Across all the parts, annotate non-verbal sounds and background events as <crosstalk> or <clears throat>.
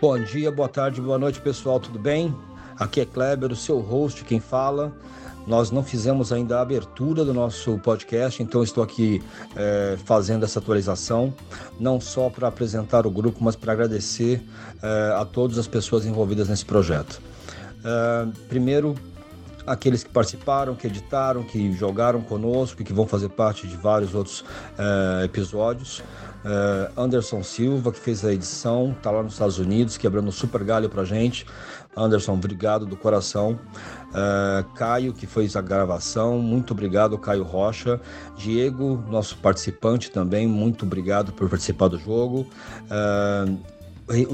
Bom dia, boa tarde, boa noite, pessoal, tudo bem? Aqui é Kleber, o seu host, quem fala. Nós não fizemos ainda a abertura do nosso podcast, então estou aqui é, fazendo essa atualização, não só para apresentar o grupo, mas para agradecer é, a todas as pessoas envolvidas nesse projeto. É, primeiro, aqueles que participaram, que editaram, que jogaram conosco e que vão fazer parte de vários outros é, episódios. É, Anderson Silva, que fez a edição, está lá nos Estados Unidos, quebrando super galho para gente. Anderson, obrigado do coração. Uh, Caio, que fez a gravação, muito obrigado, Caio Rocha. Diego, nosso participante também, muito obrigado por participar do jogo. Uh,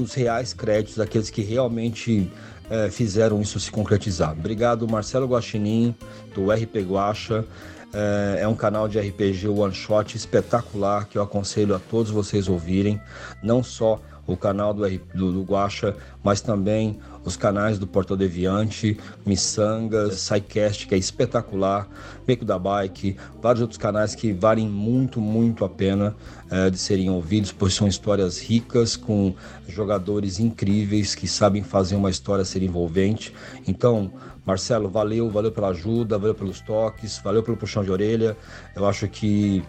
os reais créditos daqueles que realmente uh, fizeram isso se concretizar. Obrigado, Marcelo Guaxinim, do RP Guacha. É, é um canal de RPG one shot espetacular que eu aconselho a todos vocês ouvirem, não só o canal do, do, do Guacha, mas também os canais do Portal Deviante, Missangas, SciCast, que é espetacular, Beco da Bike, vários outros canais que valem muito, muito a pena é, de serem ouvidos, pois são histórias ricas, com jogadores incríveis que sabem fazer uma história ser envolvente. Então, Marcelo, valeu, valeu pela ajuda, valeu pelos toques, valeu pelo puxão de orelha. Eu acho que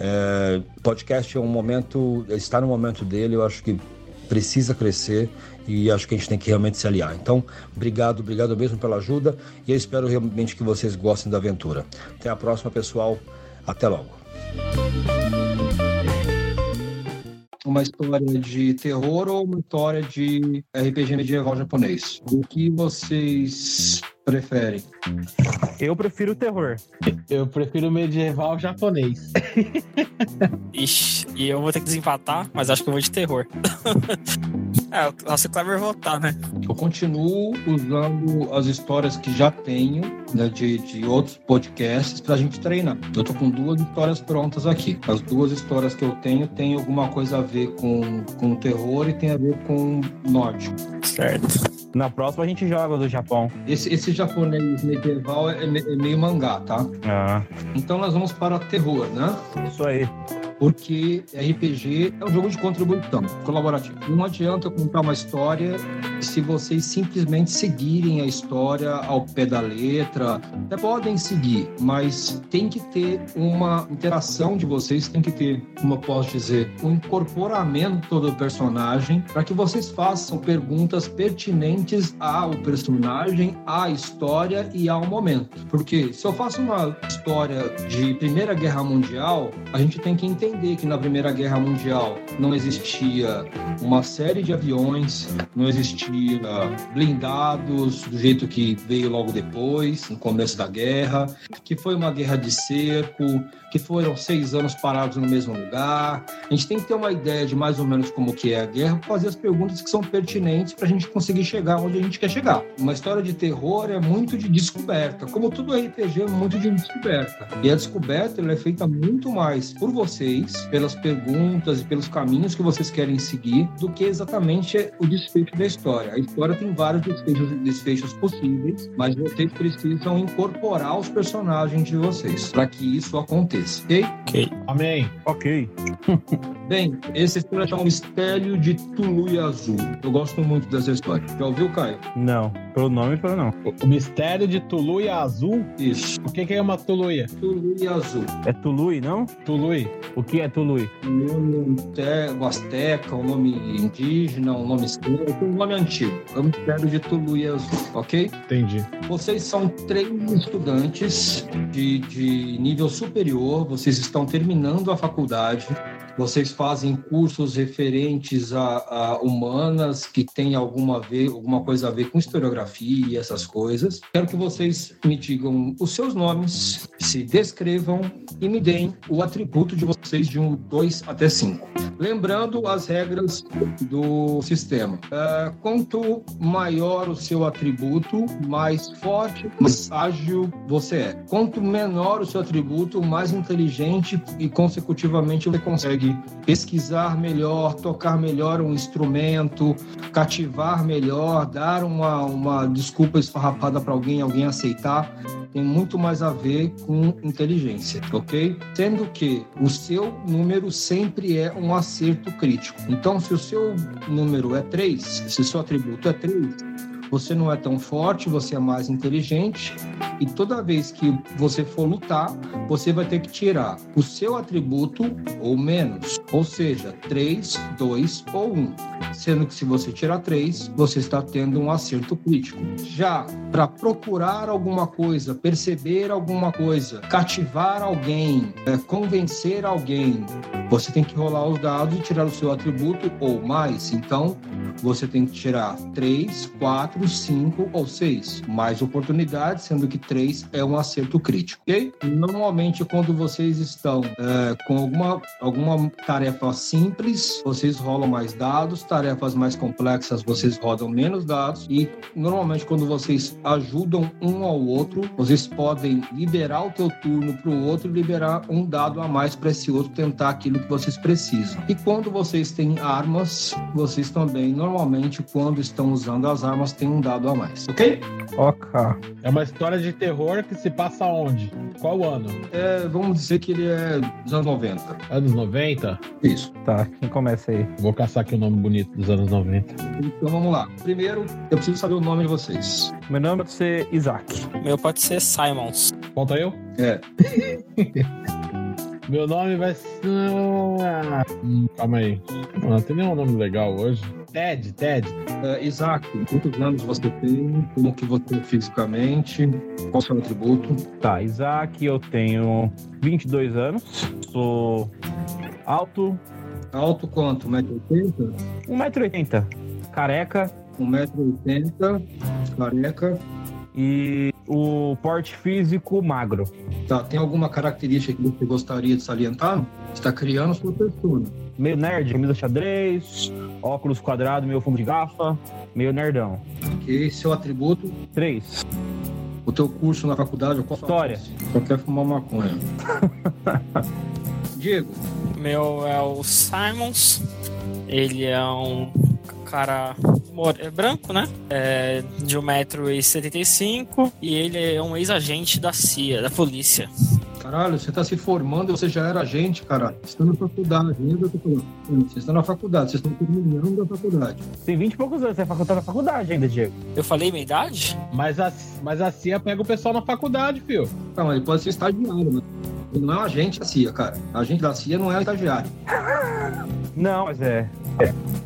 é, podcast é um momento, está no momento dele, eu acho que precisa crescer e acho que a gente tem que realmente se aliar. Então, obrigado, obrigado mesmo pela ajuda e eu espero realmente que vocês gostem da aventura. Até a próxima, pessoal. Até logo. Uma história de terror ou uma história de RPG medieval japonês? O que vocês preferem? Eu prefiro terror. Eu prefiro medieval japonês. <laughs> Ixi, e eu vou ter que desempatar, mas acho que eu vou de terror. <laughs> é, o nosso Clever votar, né? Eu continuo usando as histórias que já tenho, né, de, de outros podcasts, pra gente treinar. Eu tô com duas histórias prontas aqui. As duas histórias que eu tenho têm alguma coisa a ver com, com terror e tem a ver com nórdico. Certo. Na próxima a gente joga do Japão. Esse, esse japonês medieval é, é meio mangá, tá? Ah. Então nós vamos para terror, né? Isso aí porque RPG é um jogo de contribuição colaborativo. Não adianta contar uma história se vocês simplesmente seguirem a história ao pé da letra. Até podem seguir, mas tem que ter uma interação de vocês, tem que ter, como eu posso dizer, um incorporamento do personagem para que vocês façam perguntas pertinentes ao personagem, à história e ao momento. Porque se eu faço uma história de Primeira Guerra Mundial, a gente tem que entender entender que na Primeira Guerra Mundial não existia uma série de aviões, não existia blindados do jeito que veio logo depois, no começo da guerra, que foi uma guerra de cerco, que foram seis anos parados no mesmo lugar. A gente tem que ter uma ideia de mais ou menos como que é a guerra, fazer as perguntas que são pertinentes para a gente conseguir chegar onde a gente quer chegar. Uma história de terror é muito de descoberta, como tudo RPG é muito de descoberta. E a descoberta é feita muito mais por vocês, pelas perguntas e pelos caminhos que vocês querem seguir, do que exatamente o desfecho da história. A história tem vários desfechos, desfechos possíveis, mas vocês precisam incorporar os personagens de vocês para que isso aconteça ok? Ok. Amém. Ok. <laughs> Bem, essa história chama Mistério de Tulu Azul. Eu gosto muito dessa história. Já ouviu, Caio? Não. Pelo nome, pelo não. O Mistério de Tului Azul? Isso. O que, que é uma Tuluia? Tului Azul. É Tului, não? Tului. O que é Tului? Um nome asteca, um nome indígena, um nome um nome antigo. É o Mistério de Tului Azul, ok? Entendi. Vocês são três estudantes de, de nível superior, vocês estão terminando a faculdade, vocês fazem cursos referentes a, a, humanas que tem alguma, ver, alguma coisa a ver com historiografia e essas coisas. Quero que vocês me digam os seus nomes, se descrevam e me deem o atributo de vocês de um 2 até 5. Lembrando as regras do sistema. Uh, quanto maior o seu atributo, mais forte, mais ágil você é. Quanto menor o seu atributo, mais inteligente e consecutivamente você consegue pesquisar melhor, tocar melhor um instrumento, cativar melhor, dar uma, uma desculpa esfarrapada para alguém, alguém aceitar, tem muito mais a ver com inteligência, ok? Sendo que o seu número sempre é um, acerto crítico. Então, se o seu número é 3, se o seu atributo é 3, você não é tão forte, você é mais inteligente e toda vez que você for lutar, você vai ter que tirar o seu atributo ou menos, ou seja, 3, 2 ou 1. Sendo que se você tirar 3, você está tendo um acerto crítico. Já para procurar alguma coisa, perceber alguma coisa, cativar alguém, é, convencer alguém, você tem que rolar os dados e tirar o seu atributo ou mais. Então, você tem que tirar 3, 4, 5 ou 6. Mais oportunidades, sendo que 3 é um acerto crítico, ok? Normalmente, quando vocês estão é, com alguma, alguma tarefa simples, vocês rolam mais dados, tarefas mais complexas, vocês rodam menos dados e normalmente quando vocês ajudam um ao outro, vocês podem liberar o teu turno para o outro e liberar um dado a mais para esse outro tentar aquilo que vocês precisam. E quando vocês têm armas, vocês também normalmente quando estão usando as armas têm um dado a mais, ok? Ok. É uma história de terror que se passa onde? Qual ano? É, vamos dizer que ele é dos anos 90. Anos 90? Isso. Tá, quem começa aí? Vou caçar aqui o nome bonito dos anos 90. Então vamos lá. Primeiro, eu preciso saber o nome de vocês. Meu nome pode ser Isaac. Meu pode ser Simons. Falta eu? É. <laughs> Meu nome vai ser. Calma aí. Não tem nenhum nome legal hoje. Ted, Ted. É, Isaac, quantos anos você tem? Como que você é fisicamente? Qual o seu atributo? Tá, Isaac, eu tenho 22 anos. Sou alto, Alto quanto? 1,80m? 1,80m. Careca 1,80m, careca. e o porte físico magro. Tá, tem alguma característica que você gostaria de salientar? Você está criando sua persona. Meio nerd, camisa xadrez, óculos quadrado, meio fundo de gafa, meio nerdão. Ok, seu atributo, 3. o teu curso na faculdade, qual História. Só quer fumar maconha. <laughs> Diego, O meu é o Simons. Ele é um cara é branco, né? É de 1,75m e ele é um ex-agente da CIA, da polícia. Caralho, você está se formando e você já era agente, caralho. Você está na faculdade, eu tô falando? Você está na faculdade, vocês estão terminando a faculdade. Tem 20 e poucos anos, você é faculdade na faculdade ainda, Diego. Eu falei minha idade? Mas a, mas a CIA pega o pessoal na faculdade, fio. Tá, mas ele pode ser estagiário, né? Ele não é um agente da CIA, cara. Agente da CIA não é estagiário. Não, mas é.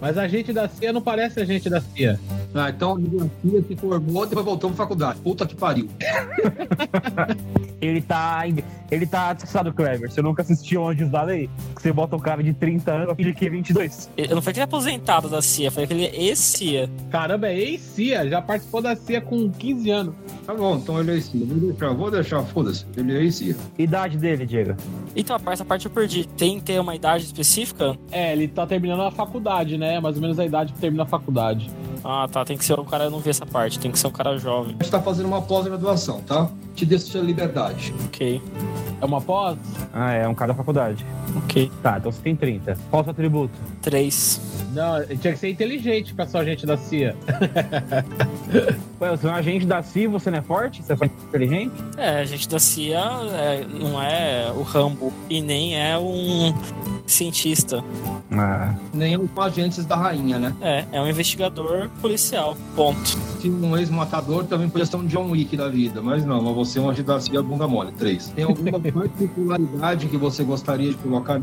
Mas a gente da CIA não parece a gente da CIA. Ah, então a CIA se formou e depois voltou pra faculdade. Puta que pariu. <laughs> Ele tá. Ele tá disfarçado, Clever. Você nunca assistiu Anjos da Lei? Que você bota um cara de 30 anos e que é 22. Eu não falei que ele é aposentado da CIA, falei que ele é ex-CIA. Caramba, é ex-CIA, já participou da CIA com 15 anos. Tá bom, então ele é CIA. Vou deixar, vou deixar, foda-se. Ele é CIA. Idade dele, Diego. Então, essa parte eu perdi. Tem que ter uma idade específica? É, ele tá terminando a faculdade, né? Mais ou menos a idade que termina a faculdade. Ah, tá. Tem que ser um cara, eu não vi essa parte. Tem que ser um cara jovem. A gente tá fazendo uma pós-graduação, tá? Te deixa liberdade. Ok, É uma pós? Ah, é um cara da faculdade. ok. Tá, então você tem 30. Qual o seu atributo? Três. Não, tinha que ser inteligente pra ser agente da CIA. <laughs> Ué, você é um agente da CIA, você não é forte? Você é inteligente? É, a gente da CIA é, não é o Rambo e nem é um cientista. Ah. Nem os agentes da rainha, né? É, é um investigador policial. Ponto. Se um ex-matador também podia ser um John Wick da vida, mas não, mas você é um agente da CIA bunda mole. Três. Tem alguma <laughs> particularidade que você gostaria de colocar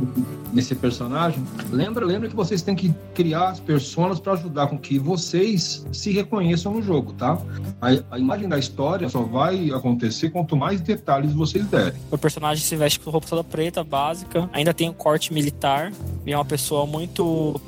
nesse personagem? Lembra, lembra que vocês têm que criar as personas para ajudar com que vocês se reconheçam no jogo, tá? A, a imagem da história só vai acontecer quanto mais detalhes vocês derem. O personagem se veste com roupa toda preta, básica. Ainda tem um corte militar. E é uma pessoa muito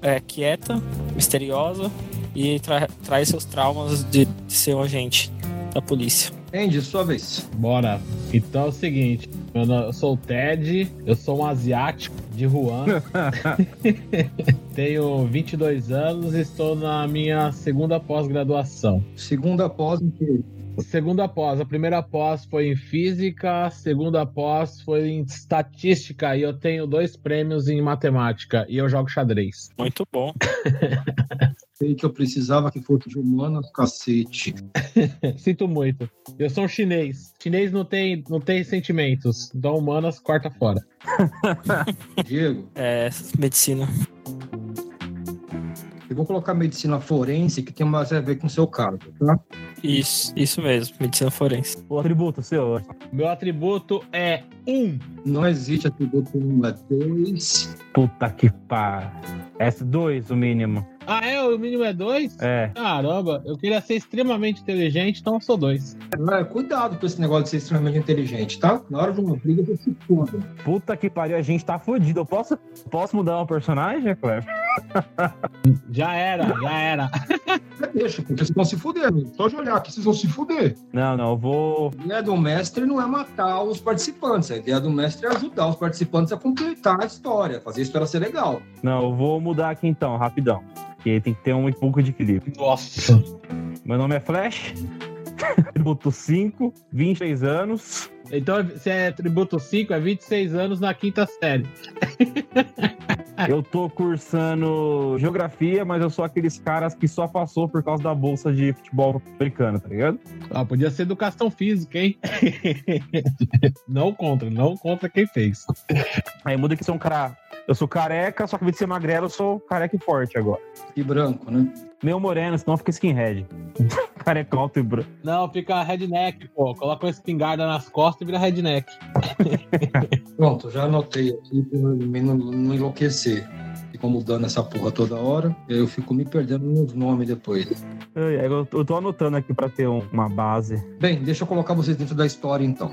é, quieta, misteriosa. E tra- traz seus traumas de, de ser um agente da polícia. Andy, sua vez. Bora. Então é o seguinte, meu nome- eu sou o Ted, eu sou um asiático de Wuhan. <laughs> Tenho 22 anos e estou na minha segunda pós-graduação. Segunda pós em que Segunda pós, a primeira pós foi em física, a segunda pós foi em estatística e eu tenho dois prêmios em matemática e eu jogo xadrez. Muito bom. <laughs> sei que eu precisava que fosse de humanas, cacete. <laughs> Sinto muito. Eu sou um chinês. Chinês não tem, não tem sentimentos. Então humanas corta fora. <laughs> Diego, É, medicina. eu vou colocar medicina forense, que tem mais a ver com o seu caso, tá? Isso, isso mesmo, medicina forense. O atributo seu. Meu atributo é um. Não existe atributo 1, é 2. Puta que pariu. S2, o mínimo. Ah, é? O mínimo é dois? É. Caramba, eu queria ser extremamente inteligente, então eu sou dois. É, cuidado com esse negócio de ser extremamente inteligente, tá? Na hora de uma briga, você se foda. Puta que pariu, a gente tá fudido. Eu posso, posso mudar um personagem, Cleber? <laughs> Já era, já era. É, Deixa, porque vocês vão se fuder. Só de olhar aqui, vocês vão se fuder. Não, não, eu vou. A ideia do mestre não é matar os participantes. A ideia do mestre é ajudar os participantes a completar a história, fazer a história ser legal. Não, eu vou mudar aqui então, rapidão. Que tem que ter um pouco de equilíbrio. Nossa. Meu nome é Flash. Atributo 5, 26 anos. Então, se é tributo 5, é 26 anos na quinta série. <laughs> Eu tô cursando geografia, mas eu sou aqueles caras que só passou por causa da bolsa de futebol americano, tá ligado? Ah, podia ser educação física, hein? <laughs> não contra, não contra quem fez. Aí muda que sou um cara. Eu sou careca, só que de ser magrelo, eu sou careca e forte agora. E branco, né? Meio moreno, senão fica skinhead. <laughs> careca alto e branco. Não, fica redneck, pô. Coloca uma espingarda nas costas e vira redneck. <laughs> Pronto, já anotei aqui pra não, não enlouquecer. Ficam mudando essa porra toda hora. e aí Eu fico me perdendo nos nomes depois. Eu eu tô anotando aqui pra ter um- uma base. Bem, deixa eu colocar vocês dentro da história então.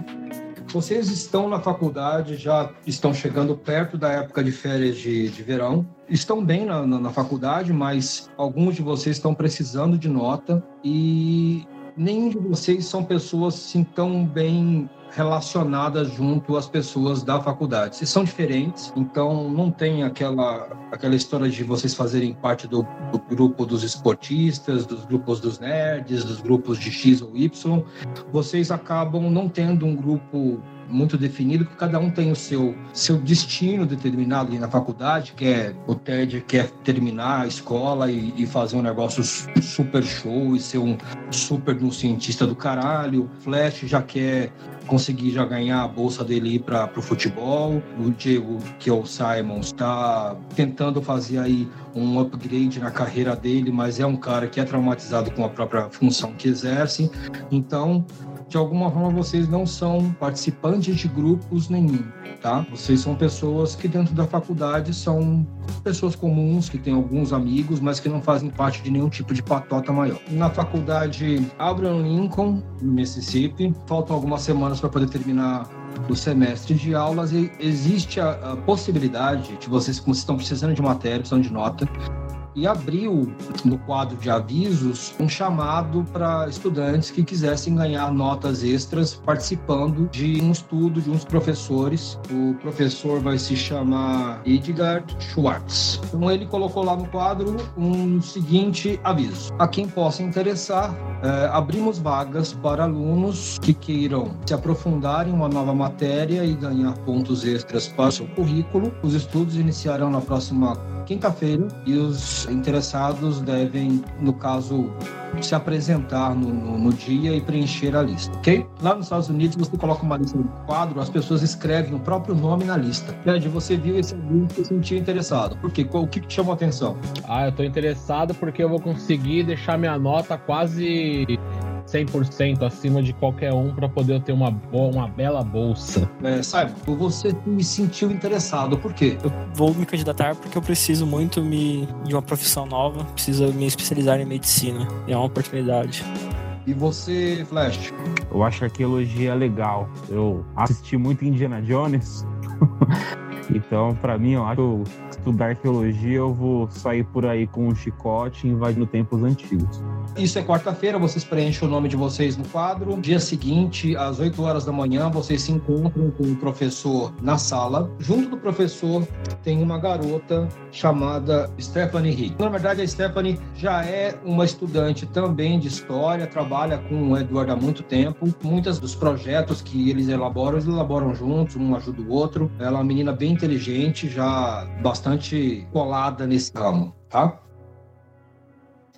Vocês estão na faculdade, já estão chegando perto da época de férias de, de verão. Estão bem na, na, na faculdade, mas alguns de vocês estão precisando de nota e nenhum de vocês são pessoas assim tão bem relacionadas junto às pessoas da faculdade. Vocês são diferentes, então não tem aquela, aquela história de vocês fazerem parte do, do grupo dos esportistas, dos grupos dos nerds, dos grupos de X ou Y. Vocês acabam não tendo um grupo muito definido, porque cada um tem o seu, seu destino determinado ali na faculdade, que é o Ted quer terminar a escola e, e fazer um negócio su- super show e ser um super um cientista do caralho. Flash já quer conseguir já ganhar a bolsa dele ir para o futebol. O Diego, que é o Simon, está tentando fazer aí um upgrade na carreira dele, mas é um cara que é traumatizado com a própria função que exerce. Então, de alguma forma, vocês não são participantes de grupos nenhum, tá? Vocês são pessoas que dentro da faculdade são pessoas comuns, que têm alguns amigos, mas que não fazem parte de nenhum tipo de patota maior. Na faculdade Abraham Lincoln, no Mississippi, faltam algumas semanas para poder terminar o semestre de aulas e existe a, a possibilidade de vocês, como vocês estão precisando de matéria, precisando de nota, e abriu no quadro de avisos um chamado para estudantes que quisessem ganhar notas extras participando de um estudo de uns professores. O professor vai se chamar Edgard Schwartz. Então ele colocou lá no quadro um seguinte aviso: a quem possa interessar, eh, abrimos vagas para alunos que queiram se aprofundar em uma nova matéria e ganhar pontos extras para o seu currículo. Os estudos iniciarão na próxima quinta-feira e os interessados devem, no caso, se apresentar no, no- no dia e preencher a lista, ok? Lá nos Estados Unidos, você coloca uma lista no quadro, as pessoas escrevem o próprio nome na lista. Ted, você viu esse aluno e se sentiu interessado. Por quê? O que te chamou a atenção? Ah, eu tô interessado porque eu vou conseguir deixar minha nota quase 100% acima de qualquer um para poder ter uma, boa, uma bela bolsa. É, Simon, você se sentiu interessado. Por quê? Eu vou me candidatar porque eu preciso muito me, de uma profissão nova, preciso me especializar em medicina. É uma oportunidade. E você, Flash? Eu acho que arqueologia é legal. Eu assisti muito Indiana Jones. <laughs> então, pra mim, eu acho estudar arqueologia, eu vou sair por aí com um chicote invadindo tempos antigos. Isso é quarta-feira, vocês preenchem o nome de vocês no quadro. Dia seguinte, às 8 horas da manhã, vocês se encontram com o professor na sala. Junto do professor tem uma garota chamada Stephanie Hick. Na verdade, a Stephanie já é uma estudante também de história, trabalha com o Edward há muito tempo. Muitos dos projetos que eles elaboram, eles elaboram juntos, um ajuda o outro. Ela é uma menina bem inteligente, já bastante colada nesse ramo, tá?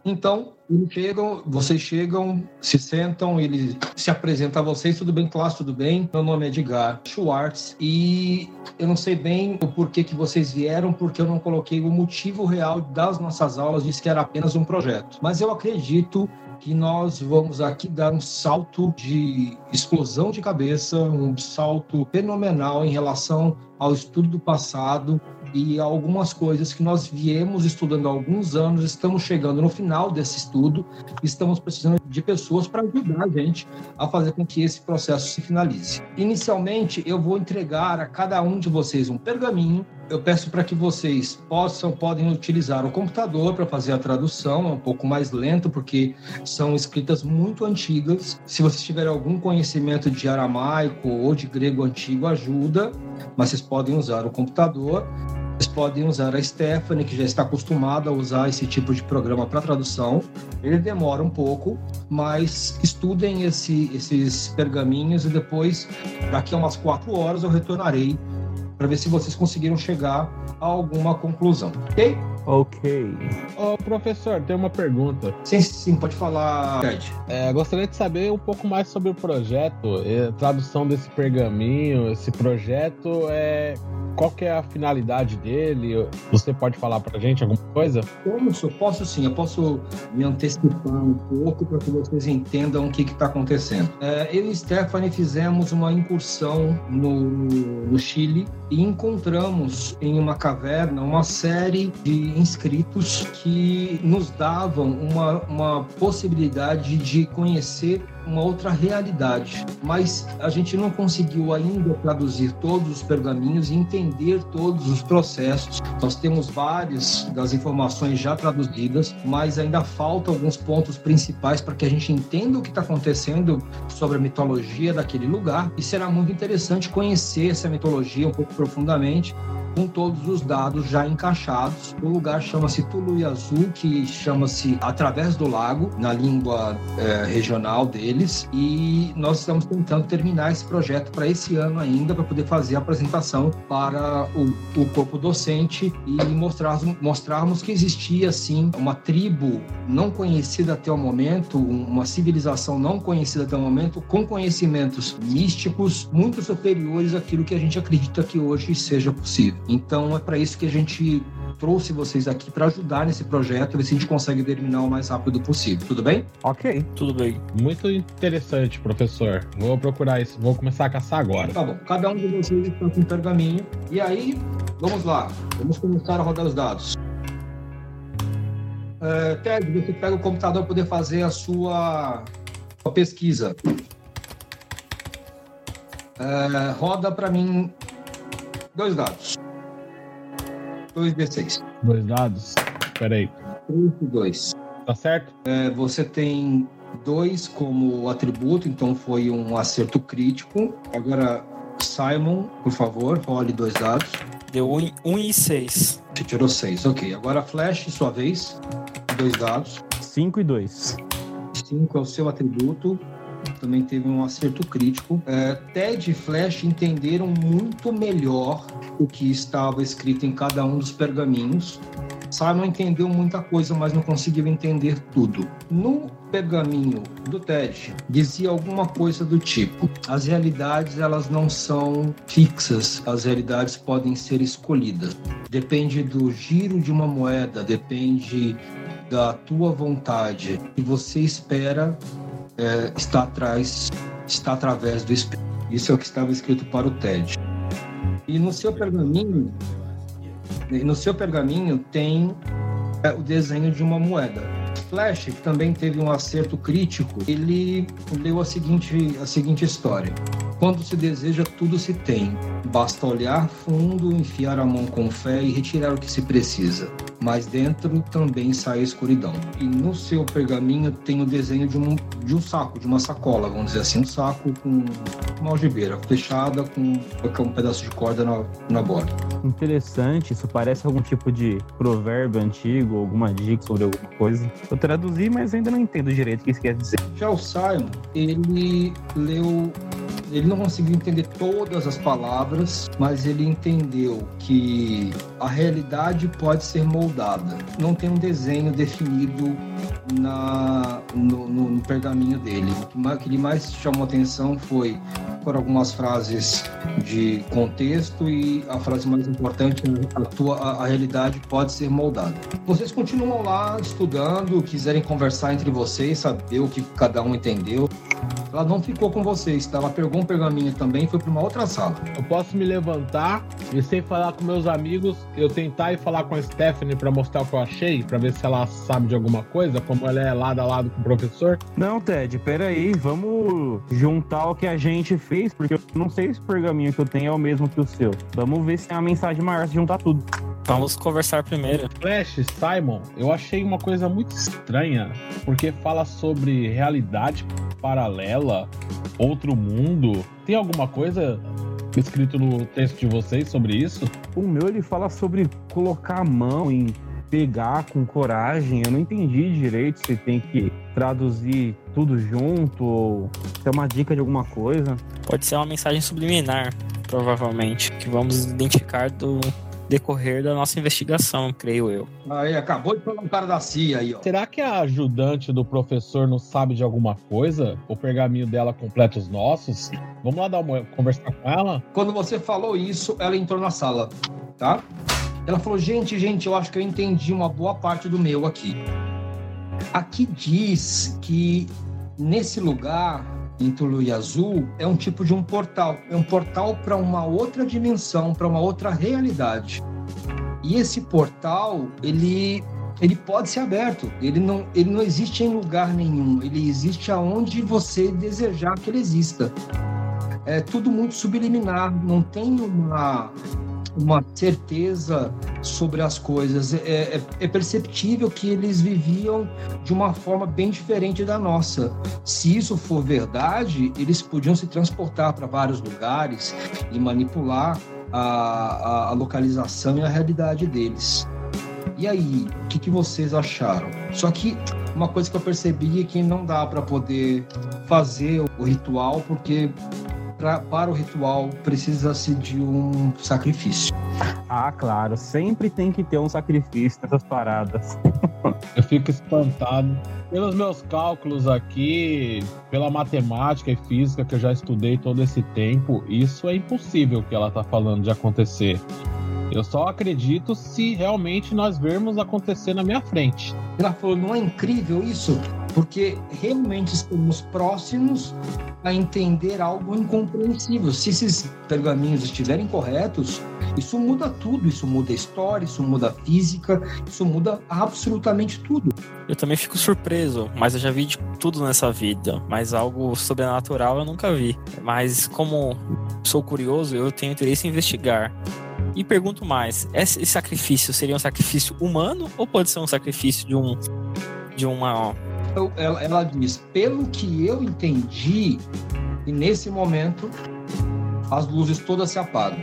Então, chegam, vocês chegam, se sentam, ele se apresenta a vocês, tudo bem, classe, tudo bem? Meu nome é Edgar Schwartz e eu não sei bem o porquê que vocês vieram, porque eu não coloquei o motivo real das nossas aulas, disse que era apenas um projeto. Mas eu acredito que nós vamos aqui dar um salto de explosão de cabeça, um salto fenomenal em relação ao estudo do passado e algumas coisas que nós viemos estudando há alguns anos, estamos chegando no final desse estudo, estamos precisando de pessoas para ajudar a gente a fazer com que esse processo se finalize. Inicialmente, eu vou entregar a cada um de vocês um pergaminho. Eu peço para que vocês possam podem utilizar o computador para fazer a tradução, é um pouco mais lento porque são escritas muito antigas. Se vocês tiverem algum conhecimento de aramaico ou de grego antigo, ajuda, mas vocês podem usar o computador. Vocês podem usar a Stephanie, que já está acostumada a usar esse tipo de programa para tradução. Ele demora um pouco, mas estudem esse, esses pergaminhos e depois, daqui a umas quatro horas, eu retornarei para ver se vocês conseguiram chegar a alguma conclusão, ok? Ok. Ô, professor, tem uma pergunta. Sim, sim, pode falar, Ted. É, gostaria de saber um pouco mais sobre o projeto, é, tradução desse pergaminho, esse projeto, é, qual que é a finalidade dele? Você pode falar pra gente alguma coisa? Posso, posso sim, eu posso me antecipar um pouco para que vocês entendam o que está acontecendo. É, eu e Stephanie fizemos uma incursão no, no Chile e encontramos em uma caverna uma série de inscritos que nos davam uma, uma possibilidade de conhecer uma outra realidade, mas a gente não conseguiu ainda traduzir todos os pergaminhos e entender todos os processos. Nós temos várias das informações já traduzidas, mas ainda faltam alguns pontos principais para que a gente entenda o que está acontecendo sobre a mitologia daquele lugar e será muito interessante conhecer essa mitologia um pouco profundamente com todos os dados já encaixados. O lugar chama-se Tulu Azul, que chama-se Através do Lago, na língua é, regional deles, e nós estamos tentando terminar esse projeto para esse ano ainda, para poder fazer a apresentação para o, o corpo docente e mostrar, mostrarmos que existia, sim, uma tribo não conhecida até o momento, uma civilização não conhecida até o momento, com conhecimentos místicos muito superiores àquilo que a gente acredita que hoje seja possível. Então é para isso que a gente trouxe vocês aqui para ajudar nesse projeto, ver se a gente consegue terminar o mais rápido possível. Tudo bem? Ok. Tudo bem. Muito interessante, professor. Vou procurar isso, vou começar a caçar agora. Tá bom. Cada um de vocês está com um pergaminho. E aí, vamos lá. Vamos começar a rodar os dados. É, Ted, você pega o computador para poder fazer a sua, sua pesquisa. É, roda para mim dois dados. 2d6. Dois dados? Peraí. 3 e 2. Tá certo? É, você tem dois como atributo, então foi um acerto crítico. Agora, Simon, por favor, role dois dados. Deu 1 um, um e 6. Você tirou 6, ok. Agora, Flash, sua vez. Dois dados. 5 e 2. 5 é o seu atributo. Também teve um acerto crítico. É, Ted e Flash entenderam muito melhor o que estava escrito em cada um dos pergaminhos. Simon entendeu muita coisa, mas não conseguiu entender tudo. No pergaminho do Ted dizia alguma coisa do tipo: as realidades elas não são fixas, as realidades podem ser escolhidas. Depende do giro de uma moeda, depende da tua vontade. E você espera é, está atrás, está através do Espírito. Isso é o que estava escrito para o Ted. E no seu pergaminho, no seu pergaminho tem é, o desenho de uma moeda. Flash, que também teve um acerto crítico, ele leu a seguinte, a seguinte história. Quando se deseja, tudo se tem. Basta olhar fundo, enfiar a mão com fé e retirar o que se precisa mas dentro também sai a escuridão. E no seu pergaminho tem o desenho de um, de um saco, de uma sacola, vamos dizer assim, um saco com uma algibeira fechada com, com um pedaço de corda na, na borda. Interessante, isso parece algum tipo de provérbio antigo, alguma dica sobre alguma coisa. Eu traduzi, mas ainda não entendo direito o que isso quer dizer. Já o Simon, ele leu ele não conseguiu entender todas as palavras, mas ele entendeu que a realidade pode ser moldada. Não tem um desenho definido na, no, no, no pergaminho dele. O que, que mais chamou atenção foi por algumas frases de contexto e a frase mais importante, a, tua, a, a realidade pode ser moldada. Vocês continuam lá estudando, quiserem conversar entre vocês, saber o que cada um entendeu. Ela não ficou com vocês, tá? Ela pegou um pergaminho também e foi para uma outra sala. Eu posso me levantar e sem falar com meus amigos, eu tentar ir falar com a Stephanie para mostrar o que eu achei, para ver se ela sabe de alguma coisa, como ela é lado a lado com o professor. Não, Ted, peraí, vamos juntar o que a gente fez, porque eu não sei se o pergaminho que eu tenho é o mesmo que o seu. Vamos ver se tem uma mensagem maior se juntar tudo. Vamos conversar primeiro. Flash, Simon, eu achei uma coisa muito estranha, porque fala sobre realidade paralela, outro mundo. Tem alguma coisa escrito no texto de vocês sobre isso? O meu ele fala sobre colocar a mão em pegar com coragem. Eu não entendi direito se tem que traduzir tudo junto ou se é uma dica de alguma coisa. Pode ser uma mensagem subliminar, provavelmente, que vamos identificar do decorrer da nossa investigação, creio eu. Aí, acabou de falar um cara da CIA aí, ó. Será que a ajudante do professor não sabe de alguma coisa? O pergaminho dela completa os nossos? Vamos lá dar uma conversar com ela? Quando você falou isso, ela entrou na sala, tá? Ela falou: gente, gente, eu acho que eu entendi uma boa parte do meu aqui. Aqui diz que nesse lugar, em Tulu e Azul, é um tipo de um portal. É um portal para uma outra dimensão, para uma outra realidade. E esse portal, ele ele pode ser aberto. Ele não, ele não existe em lugar nenhum. Ele existe aonde você desejar que ele exista. É tudo muito subliminar. Não tem uma uma certeza sobre as coisas. É, é, é, perceptível que eles viviam de uma forma bem diferente da nossa. Se isso for verdade, eles podiam se transportar para vários lugares e manipular a, a, localização e a realidade deles. E aí, o que, que vocês acharam? Só que uma coisa que eu percebi é que não dá para poder fazer o ritual porque pra, para o ritual precisa-se de um sacrifício. Ah, claro, sempre tem que ter um sacrifício nessas paradas. <laughs> Eu fico espantado. Pelos meus cálculos aqui, pela matemática e física que eu já estudei todo esse tempo, isso é impossível que ela está falando de acontecer. Eu só acredito se realmente nós vermos acontecer na minha frente. Ela falou: não é incrível isso? Porque realmente estamos próximos a entender algo incompreensível. Se esses pergaminhos estiverem corretos, isso muda tudo. Isso muda a história, isso muda a física, isso muda absolutamente tudo. Eu também fico surpreso, mas eu já vi de tudo nessa vida. Mas algo sobrenatural eu nunca vi. Mas como sou curioso, eu tenho interesse em investigar. E pergunto mais: esse sacrifício seria um sacrifício humano ou pode ser um sacrifício de um de uma ela, ela diz, pelo que eu entendi, e nesse momento as luzes todas se apagam.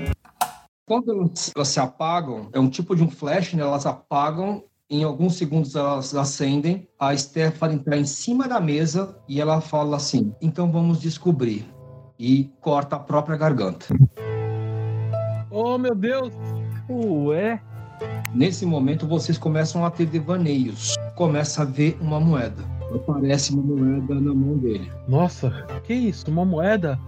Quando elas, se apagam, é um tipo de um flash, né? Elas apagam em alguns segundos elas acendem. A Stephanie entra em cima da mesa e ela fala assim: então vamos descobrir. E corta a própria garganta. Oh, meu Deus! Ué? Nesse momento, vocês começam a ter devaneios. Começa a ver uma moeda aparece uma moeda na mão dele. Nossa, que isso? Uma moeda?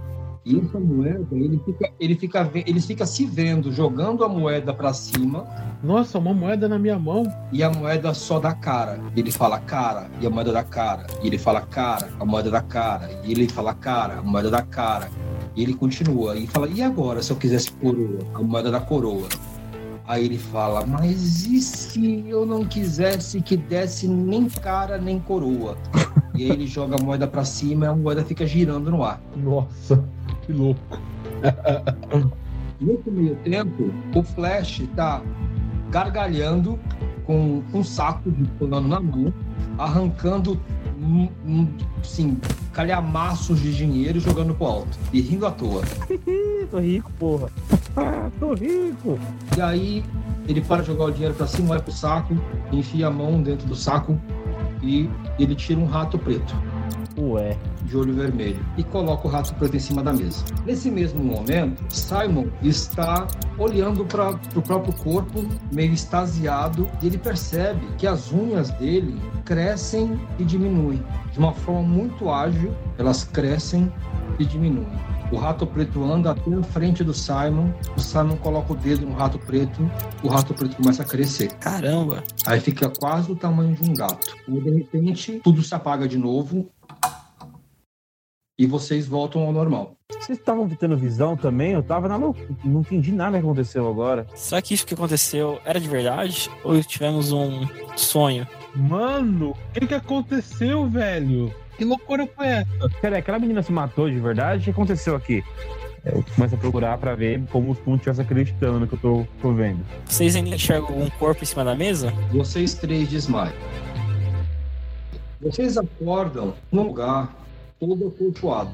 E essa moeda, ele fica, ele fica, ele fica se vendo, jogando a moeda para cima. Nossa, uma moeda na minha mão. E a moeda só dá cara. Ele fala cara, e a moeda dá cara. E ele fala cara, a moeda dá cara. E ele fala cara, a moeda dá cara. E ele continua. E fala, e agora se eu quisesse coroa? A moeda da coroa. Aí ele fala: Mas e se eu não quisesse que desse nem cara nem coroa? <laughs> e aí ele joga a moeda para cima e a moeda fica girando no ar. Nossa, que louco. <laughs> Nesse meio tempo, o Flash tá gargalhando com um saco de pano na mão, arrancando assim, calhamaços de dinheiro jogando pro alto. E rindo à toa. <laughs> Tô rico, porra. <laughs> Tô rico. E aí ele para de jogar o dinheiro pra cima, vai pro saco, enfia a mão dentro do saco e ele tira um rato preto. Ué. De olho vermelho e coloca o rato preto em cima da mesa. Nesse mesmo momento, Simon está olhando para o próprio corpo, meio extasiado, e ele percebe que as unhas dele crescem e diminuem. De uma forma muito ágil, elas crescem e diminuem. O rato preto anda até a frente do Simon. O Simon coloca o dedo no rato preto. O rato preto começa a crescer. Caramba! Aí fica quase o tamanho de um gato. E de repente, tudo se apaga de novo. E vocês voltam ao normal. Vocês estavam tendo visão também? Eu tava na loucura. Não entendi nada que aconteceu agora. Será que isso que aconteceu era de verdade? Ou tivemos um sonho? Mano, o que, que aconteceu, velho? Que loucura foi essa? Peraí, aquela menina se matou de verdade? O que aconteceu aqui? Eu começo a procurar pra ver como os pontos estivessem acreditando no que eu tô, tô vendo. Vocês ainda enxergam algum corpo em cima da mesa? Vocês três desmaiam. Vocês acordam num lugar todo acolchoado,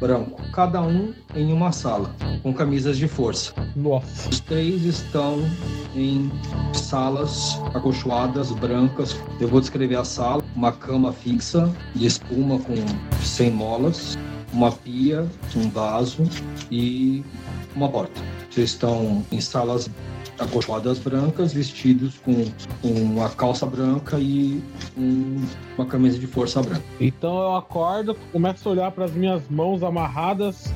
branco, cada um em uma sala, com camisas de força. Nossa. Os três estão em salas acolchoadas, brancas. Eu vou descrever a sala: uma cama fixa de espuma com 100 molas, uma pia, um vaso e uma porta. Vocês estão em salas acolchoadas brancas, vestidos com, com uma calça branca e um, uma camisa de força branca. Então eu acordo, começo a olhar para as minhas mãos amarradas,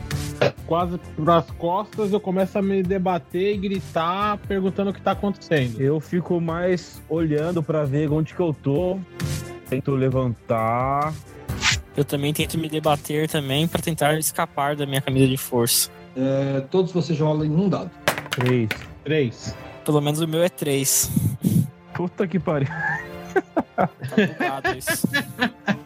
quase pras costas, eu começo a me debater e gritar, perguntando o que tá acontecendo. Eu fico mais olhando pra ver onde que eu tô. Tento levantar. Eu também tento me debater também pra tentar escapar da minha camisa de força. É, todos vocês rolam em um dado. Três. Três. Pelo menos o meu é 3. Puta que pariu. Tá bugado isso.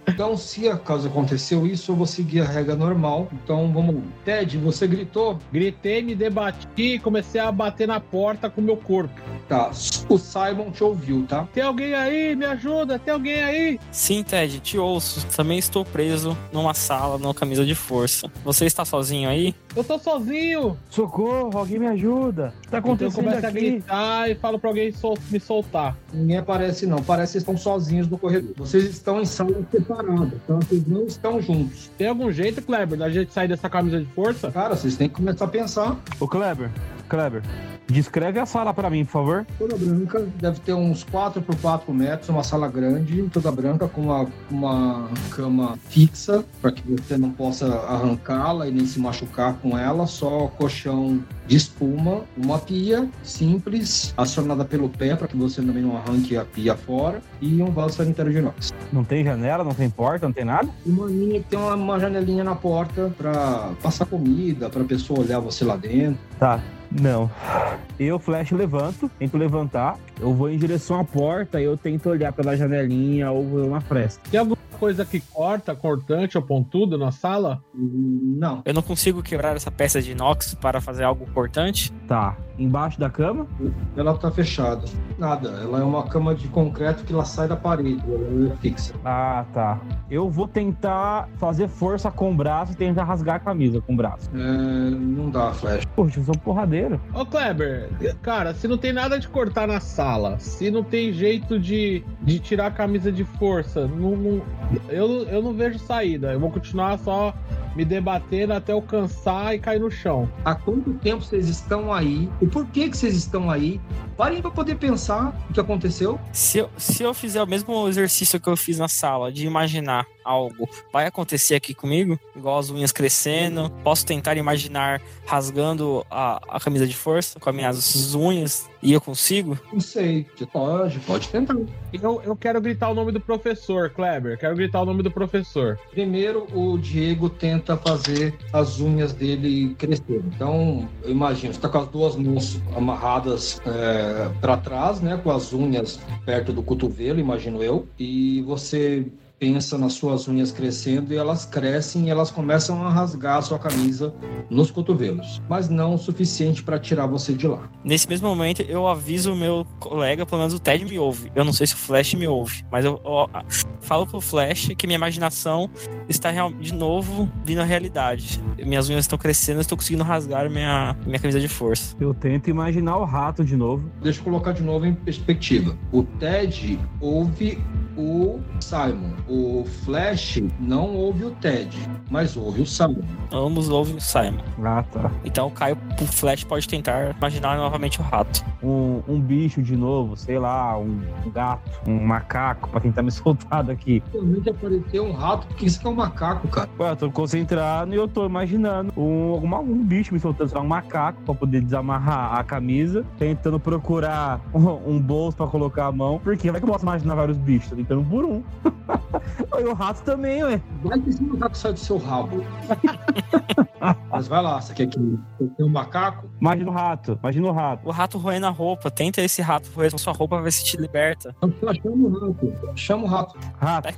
Então, se acaso aconteceu isso, eu vou seguir a regra normal. Então, vamos. Ted, você gritou? Gritei, me debati e comecei a bater na porta com o meu corpo. Tá. O Simon te ouviu, tá? Tem alguém aí? Me ajuda, tem alguém aí? Sim, Ted, te ouço. Também estou preso numa sala, numa camisa de força. Você está sozinho aí? Eu tô sozinho. Socorro, alguém me ajuda. O que tá Então eu acontecendo começo a aqui? gritar e falo pra alguém sol- me soltar. Ninguém aparece, não. Parece que estão sozinhos no corredor. Vocês estão em salas separadas, então vocês não estão juntos. Tem algum jeito, Kleber, da gente sair dessa camisa de força? Cara, vocês têm que começar a pensar. Ô, Kleber, Kleber, descreve a sala pra mim, por favor. Toda branca, deve ter uns 4 por 4 metros, uma sala grande, toda branca, com uma, uma cama fixa, para que você não possa arrancá-la e nem se machucar com ela, só colchão de espuma, uma pia simples, acionada pelo pé, para que você também não arranque a pia fora, e um vaso sanitário de inox. Não tem janela, não tem porta, não tem nada? Uma linha que tem uma, uma janelinha na porta para passar comida, para pessoa olhar você lá dentro. Tá. Não. Eu, Flash, levanto, tento levantar. Eu vou em direção à porta e eu tento olhar pela janelinha ou uma fresta. Coisa que corta, cortante ou pontuda na sala? Não, Eu não consigo quebrar essa peça de inox para fazer algo cortante. Tá. Embaixo da cama? ela tá fechada. Nada, ela é uma cama de concreto que ela sai da parede, ela é fixa. Ah, tá. Eu vou tentar fazer força com o braço e tentar rasgar a camisa com o braço. É, não dá, Flash. Poxa, eu sou um porradeiro. Ô Kleber, cara, se não tem nada de cortar na sala, se não tem jeito de, de tirar a camisa de força, não, não- eu, eu não vejo saída. Eu vou continuar só me debatendo até eu cansar e cair no chão. Há quanto tempo vocês estão aí? O porquê que vocês estão aí? Parem para poder pensar o que aconteceu. Se eu, se eu fizer o mesmo exercício que eu fiz na sala, de imaginar algo, vai acontecer aqui comigo? Igual as unhas crescendo. Posso tentar imaginar rasgando a, a camisa de força com as minhas unhas e eu consigo? Não sei. Você pode, pode tentar. Eu, eu quero gritar o nome do professor, Kleber. Quero gritar o nome do professor. Primeiro, o Diego tenta fazer as unhas dele crescer. Então, eu imagino, você tá com as duas mãos amarradas para trás, né? Com as unhas perto do cotovelo, imagino eu. E você pensa nas suas unhas crescendo e elas crescem e elas começam a rasgar a sua camisa nos cotovelos. Mas não o suficiente para tirar você de lá. Nesse mesmo momento, eu aviso o meu colega, pelo menos o Ted me ouve. Eu não sei se o Flash me ouve, mas eu, eu falo pro Flash que minha imaginação está real- de novo vindo à realidade. Minhas unhas estão crescendo, eu estou conseguindo rasgar minha, minha camisa de força. Eu tento imaginar o rato de novo. Deixa eu colocar de novo em perspectiva. O Ted ouve o Simon. O Flash não ouve o Ted, mas ouve o Simon. Ambos ouvem o Simon. Ah, tá. Então o Caio, o Flash pode tentar imaginar novamente o rato. Um, um bicho de novo, sei lá, um gato, um macaco, pra tentar me <laughs> soltar daqui. Realmente apareceu um rato, porque isso aqui é um macaco, cara. Ué, eu tô concentrado e eu tô imaginando um, alguma, um bicho me soltando, sei lá, um macaco pra poder desamarrar a camisa, tentando procurar <laughs> um, um bolso pra colocar a mão. Porque vai que eu posso imaginar vários bichos, tô tentando por um. <laughs> e o rato também, ué. Vai que esse macaco sai do seu rabo. <laughs> Mas vai lá, você quer que tem um macaco? Imagina o rato, imagina o rato. O rato roendo a roupa. Tenta esse rato roer a sua roupa pra ver se te liberta. Então só chama o rato. Chama o rato. Rato. <laughs>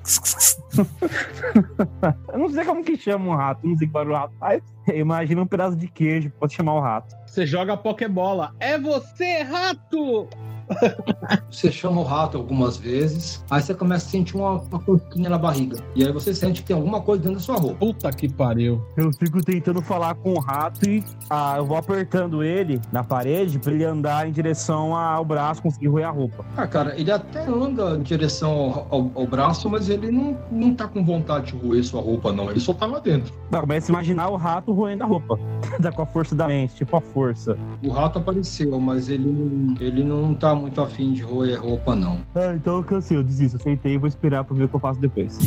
Eu não sei como que chama um rato, não sei que barulho o rato faz. Imagina um pedaço de queijo, pode chamar o rato. Você joga a Pokébola. É você, rato! <laughs> Você chama o rato algumas vezes, aí você começa a sentir uma, uma cosquinha na barriga. E aí você sente que tem alguma coisa dentro da sua roupa. Puta que pariu. Eu fico tentando falar com o rato e ah, eu vou apertando ele na parede pra ele andar em direção ao braço, conseguir roer a roupa. Ah, cara, ele até anda em direção ao, ao- ao braço, mas ele não, não tá com vontade de roer sua roupa, não. Ele só tá lá dentro. Não, começa a imaginar o rato roendo a roupa. Dá <laughs> com a força da mente, tipo a força. O rato apareceu, mas ele, não- ele não tá muito afim de roer roupa, não. Ah, então eu cansei, eu desisto. Eu sentei e vou esperar pra ver o que eu faço depois.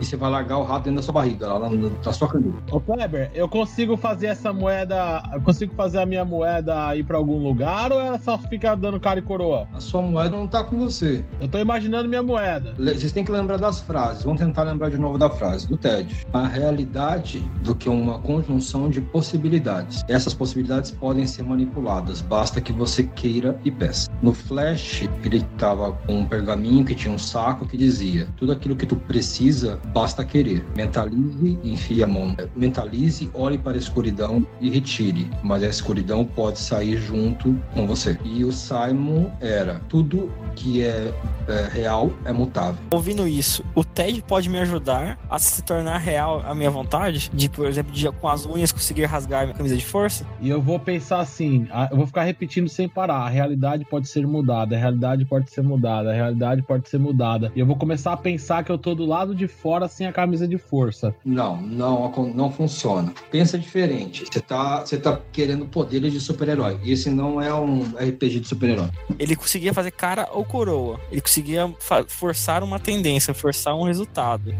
E você vai largar o rato dentro da sua barriga, lá na, na sua caneta. Ô Kleber, eu consigo fazer essa moeda. Eu consigo fazer a minha moeda ir pra algum lugar ou ela só fica dando cara e coroa? A sua moeda não tá com você. Eu tô imaginando minha moeda. Le- Vocês têm que lembrar das frases. Vamos tentar lembrar de novo da frase do TED. A realidade do que uma conjunção de possibilidades. Essas possibilidades podem ser manipuladas, basta que você queira e peça. No Flash, ele estava com um pergaminho que tinha um saco que dizia: tudo aquilo que tu precisa, basta querer. Mentalize, enfie a mão. Mentalize, olhe para a escuridão e retire. Mas a escuridão pode sair junto com você. E o Simon era: tudo que é é, real é mutável. Ouvindo isso, o TED pode me ajudar a se tornar real a minha vontade? De, por exemplo, de com as unhas conseguir rasgar a minha camisa de força? E eu vou pensar assim, eu vou ficar repetindo sem parar. A realidade pode ser mudada, a realidade pode ser mudada, a realidade pode ser mudada. E eu vou começar a pensar que eu tô do lado de fora sem a camisa de força. Não, não, não funciona. Pensa diferente. Você tá, você tá querendo poderes de super-herói. Esse não é um RPG de super-herói. Ele conseguia fazer cara ou coroa. Ele conseguia forçar uma tendência, forçar um resultado.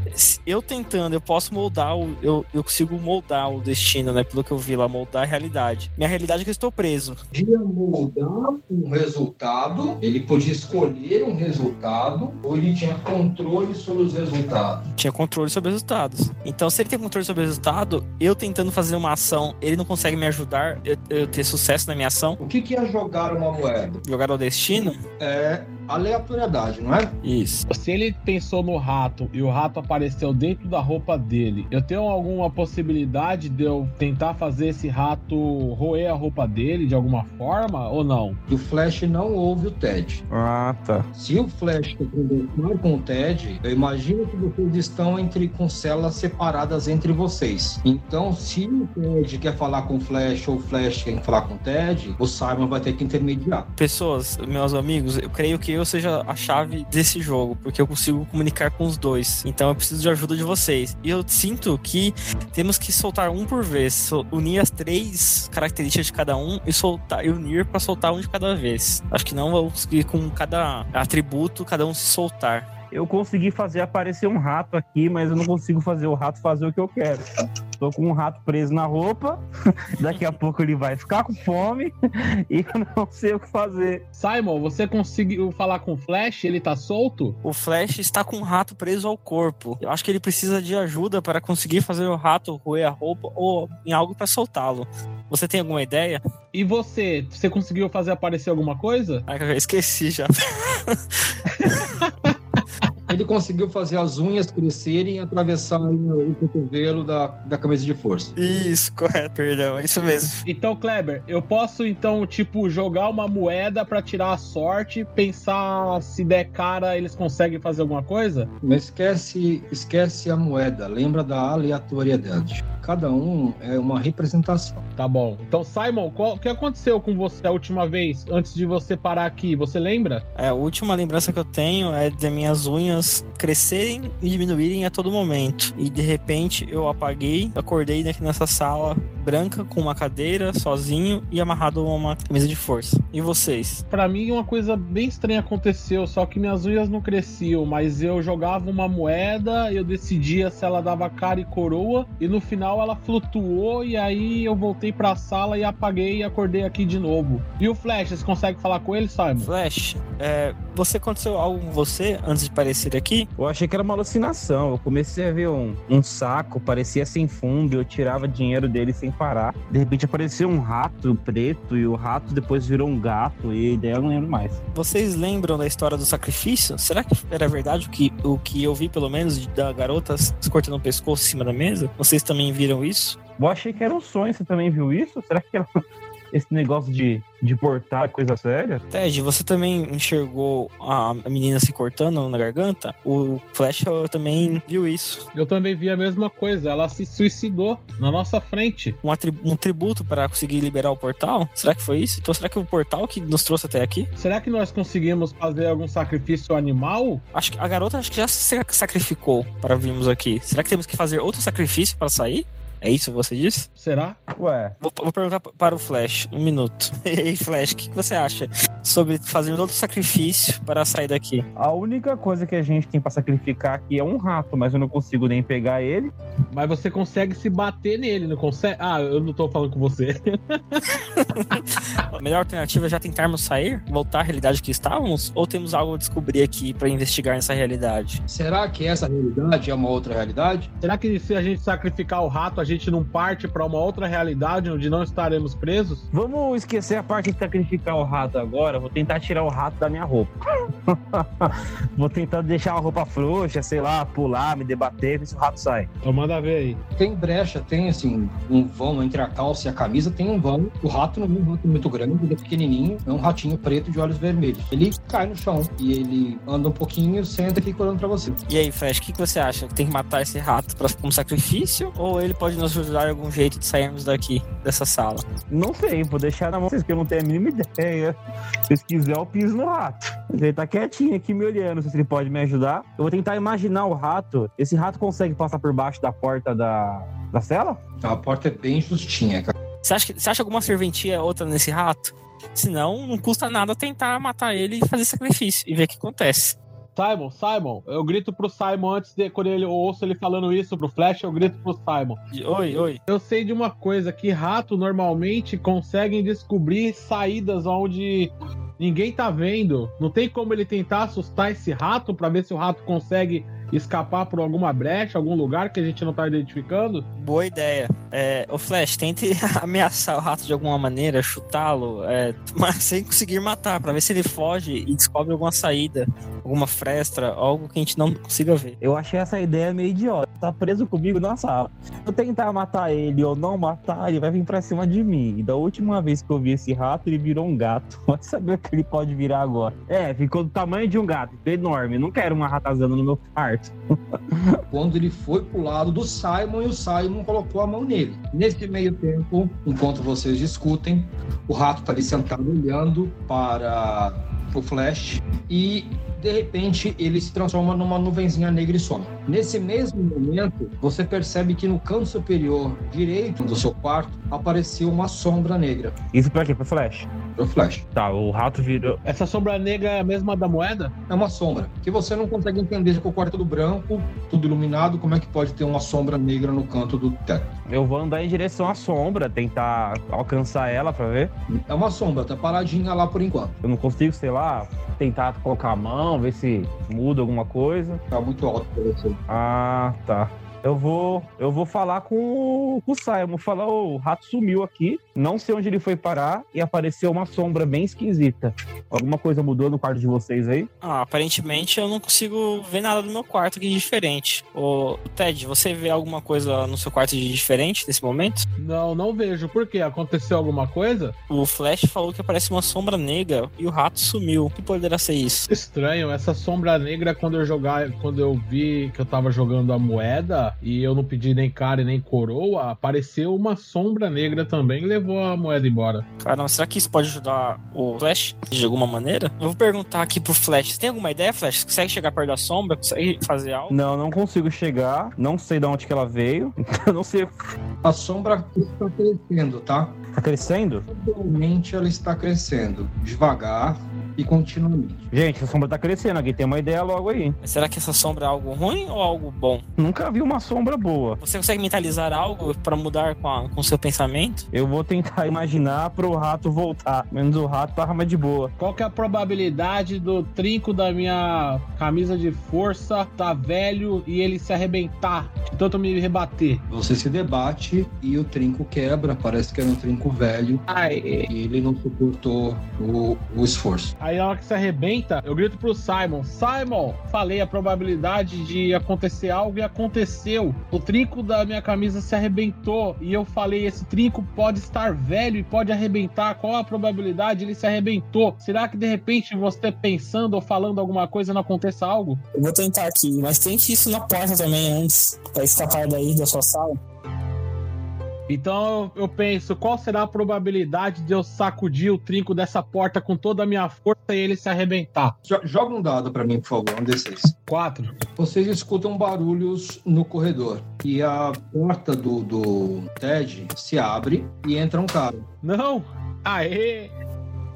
Eu tentando, eu posso moldar, o, eu, eu consigo moldar o destino, né? Pelo que eu vi lá, moldar a realidade. Minha realidade é que eu estou preso. Podia moldar um resultado, ele podia escolher um resultado, ou ele tinha controle sobre os resultados. Tinha controle sobre os resultados. Então, se ele tem controle sobre o resultado, eu tentando fazer uma ação, ele não consegue me ajudar eu, eu ter sucesso na minha ação, O que, que é jogar uma moeda? jogar ao destino. É aleatoriedade, não é? Isso. Se ele pensou no rato e o rato apareceu dentro da roupa dele, eu tenho alguma possibilidade de eu tentar fazer esse rato roer a roupa dele de alguma forma ou não? E o Flash não ouve o TED. Ah, tá. Se o Flash está conversando com o Ted, eu imagino que vocês estão entre com células separadas entre vocês. Então, se o Ted quer falar com o Flash ou o Flash quer falar com o Ted, o Simon vai ter que intermediar. Pessoas, meus amigos, eu creio que eu seja a chave desse jogo, porque eu consigo comunicar com os dois. Então eu preciso de ajuda de vocês. E eu sinto que temos que soltar um por vez, unir as três características de cada um e soltar e unir para soltar um de cada vez. Acho que não vou conseguir com cada atributo cada um se soltar. Eu consegui fazer aparecer um rato aqui, mas eu não consigo fazer o rato fazer o que eu quero. Tô com um rato preso na roupa, <laughs> daqui a pouco ele vai ficar com fome <laughs> e eu não sei o que fazer. Simon, você conseguiu falar com o Flash? Ele tá solto? O Flash está com um rato preso ao corpo. Eu acho que ele precisa de ajuda para conseguir fazer o rato roer a roupa ou em algo para soltá-lo. Você tem alguma ideia? E você? Você conseguiu fazer aparecer alguma coisa? Ah, eu esqueci já. <laughs> Ele conseguiu fazer as unhas crescerem e atravessar o cotovelo da, da camisa de força. Isso, correto, perdão, é isso mesmo. Então, Kleber, eu posso então, tipo, jogar uma moeda para tirar a sorte, pensar se der cara eles conseguem fazer alguma coisa? Não esquece, esquece a moeda, lembra da aleatoriedade. Cada um é uma representação. Tá bom. Então, Simon, qual, o que aconteceu com você a última vez, antes de você parar aqui? Você lembra? É, a última lembrança que eu tenho é de minhas unhas crescerem e diminuírem a todo momento. E de repente eu apaguei, acordei aqui nessa sala branca com uma cadeira, sozinho e amarrado a uma camisa de força. E vocês? Para mim, uma coisa bem estranha aconteceu, só que minhas unhas não cresciam, mas eu jogava uma moeda, eu decidia se ela dava cara e coroa, e no final ela flutuou, e aí eu voltei pra sala e apaguei e acordei aqui de novo. E o Flash, você consegue falar com ele, Simon? Flash, é, você aconteceu algo com você antes de aparecer aqui? Eu achei que era uma alucinação. Eu comecei a ver um, um saco, parecia sem fundo, eu tirava dinheiro dele sem parar. De repente apareceu um rato preto e o rato depois virou um gato e daí eu não lembro mais. Vocês lembram da história do sacrifício? Será que era verdade o que, o que eu vi, pelo menos, da garota se cortando o pescoço em cima da mesa? Vocês também viram isso? Eu achei que era um sonho. Você também viu isso? Será que era esse negócio de, de portar coisa séria? Ted, você também enxergou a menina se cortando na garganta? O Flash também viu isso. Eu também vi a mesma coisa. Ela se suicidou na nossa frente. Um, um tributo para conseguir liberar o portal? Será que foi isso? Então será que o portal que nos trouxe até aqui? Será que nós conseguimos fazer algum sacrifício animal? Acho que a garota acho que já se sacrificou para virmos aqui. Será que temos que fazer outro sacrifício para sair? É isso que você disse? Será? Ué. Vou, vou perguntar para o Flash, um minuto. <laughs> Ei, Flash, o que você acha sobre fazer outro sacrifício para sair daqui? A única coisa que a gente tem para sacrificar aqui é um rato, mas eu não consigo nem pegar ele. Mas você consegue se bater nele, não consegue? Ah, eu não tô falando com você. <laughs> a melhor alternativa é já tentarmos sair, voltar à realidade que estávamos, ou temos algo a descobrir aqui para investigar nessa realidade? Será que essa realidade é uma outra realidade? Será que se a gente sacrificar o rato, a gente não parte para uma outra realidade onde não estaremos presos? Vamos esquecer a parte de sacrificar o rato agora. Vou tentar tirar o rato da minha roupa. <laughs> Vou tentar deixar a roupa frouxa, sei lá, pular, me debater, ver se o rato sai. Então manda ver aí. Tem brecha, tem assim, um vão entre a calça e a camisa, tem um vão. O rato não é um rato muito grande, ele é pequenininho, é um ratinho preto de olhos vermelhos. Ele cai no chão e ele anda um pouquinho, senta e fica olhando pra você. E aí, Flash, o que, que você acha? Tem que matar esse rato pra, como sacrifício? Ou ele pode nos ajudar em algum jeito de sairmos daqui, dessa sala? Não sei, vou deixar na mão vocês que eu não tenho a mínima ideia. Se quiser, eu piso no rato. Ele tá quietinho aqui me olhando, se ele pode me ajudar. Eu vou tentar imaginar o rato. Esse rato consegue passar por baixo da porta da, da cela? A porta é bem justinha, cara. Você acha, que, você acha alguma serventia outra nesse rato? Senão, não custa nada tentar matar ele e fazer sacrifício e ver o que acontece. Simon, Simon, eu grito pro Simon antes de quando ele, eu ouço ele falando isso pro Flash, eu grito pro Simon. Oi, oi. Eu sei de uma coisa que rato normalmente conseguem descobrir saídas onde ninguém tá vendo. Não tem como ele tentar assustar esse rato para ver se o rato consegue escapar por alguma brecha, algum lugar que a gente não tá identificando? Boa ideia. É, o Flash, tente <laughs> ameaçar o rato de alguma maneira, chutá-lo, é, <laughs> mas sem conseguir matar, para ver se ele foge e descobre alguma saída, alguma fresta, algo que a gente não consiga ver. Eu achei essa ideia meio idiota. Tá preso comigo na sala. Se eu tentar matar ele ou não matar, ele vai vir pra cima de mim. E da última vez que eu vi esse rato, ele virou um gato. <laughs> Vai saber o que ele pode virar agora. É, ficou do tamanho de um gato, enorme. Não quero uma ratazana no meu quarto. <laughs> Quando ele foi pro lado do Simon e o Simon colocou a mão nele. Nesse meio tempo, enquanto vocês discutem, o rato tá ali sentado olhando para o Flash e de repente ele se transforma numa nuvenzinha negra e some. Nesse mesmo momento, você percebe que no canto superior direito do seu quarto apareceu uma sombra negra. Isso pra quê? Pro Flash? Pro Flash. Tá, o rato virou. Essa sombra negra é a mesma da moeda? É uma sombra que você não consegue entender com o quarto do branco, tudo iluminado, como é que pode ter uma sombra negra no canto do teto. Eu vou andar em direção à sombra, tentar alcançar ela pra ver. É uma sombra, tá paradinha lá por enquanto. Eu não consigo, sei lá, tentar colocar a mão, ver se muda alguma coisa. Tá muito alto pra você. Ah, tá. Eu vou, eu vou falar com o, com o Simon. Falar, o rato sumiu aqui. Não sei onde ele foi parar e apareceu uma sombra bem esquisita. Alguma coisa mudou no quarto de vocês aí? Ah, aparentemente eu não consigo ver nada do meu quarto aqui de diferente. Ô, Ted, você vê alguma coisa no seu quarto de diferente nesse momento? Não, não vejo. Por quê? Aconteceu alguma coisa? O Flash falou que aparece uma sombra negra e o rato sumiu. O que poderá ser isso? Estranho, essa sombra negra, quando eu jogar, quando eu vi que eu tava jogando a moeda e eu não pedi nem cara e nem coroa, apareceu uma sombra negra também e levou a moeda embora. Caramba, será que isso pode ajudar o Flash de alguma maneira? Eu vou perguntar aqui pro Flash. Você tem alguma ideia, Flash? Você consegue chegar perto da sombra? Consegue fazer algo? Não, não consigo chegar. Não sei de onde que ela veio. <laughs> Então, não sei. A sombra está crescendo, tá? Tá crescendo? Atualmente ela está crescendo, devagar e continuamente. Gente, a sombra tá crescendo. Alguém tem uma ideia logo aí. Mas será que essa sombra é algo ruim ou algo bom? Nunca vi uma sombra boa. Você consegue mentalizar algo pra mudar com, a- com o seu pensamento? Eu vou tentar <laughs> imaginar pro rato voltar. Menos o rato tava mais de boa. Qual que é a probabilidade do trinco da minha camisa de força tá velho e ele se arrebentar? de Tanto me rebater. Você se debate e o trinco quebra, parece que era um trinco velho Ai, e ele não suportou o, o esforço. Aí na hora que se arrebenta, eu grito pro Simon: Simon, falei a probabilidade de acontecer algo e aconteceu. O trinco da minha camisa se arrebentou e eu falei: esse trinco pode estar velho e pode arrebentar. Qual a probabilidade? Ele se arrebentou. Será que de repente você pensando ou falando alguma coisa não aconteça algo? Eu vou tentar aqui, mas tente isso na porta também antes, pra escapar daí da sua sala. Então eu penso: qual será a probabilidade de eu sacudir o trinco dessa porta com toda a minha força e ele se arrebentar? Jo- Joga um dado pra mim, por favor, um D6. Quatro. Vocês escutam barulhos no corredor e a porta do, do Ted se abre e entra um cara. Não! Aê!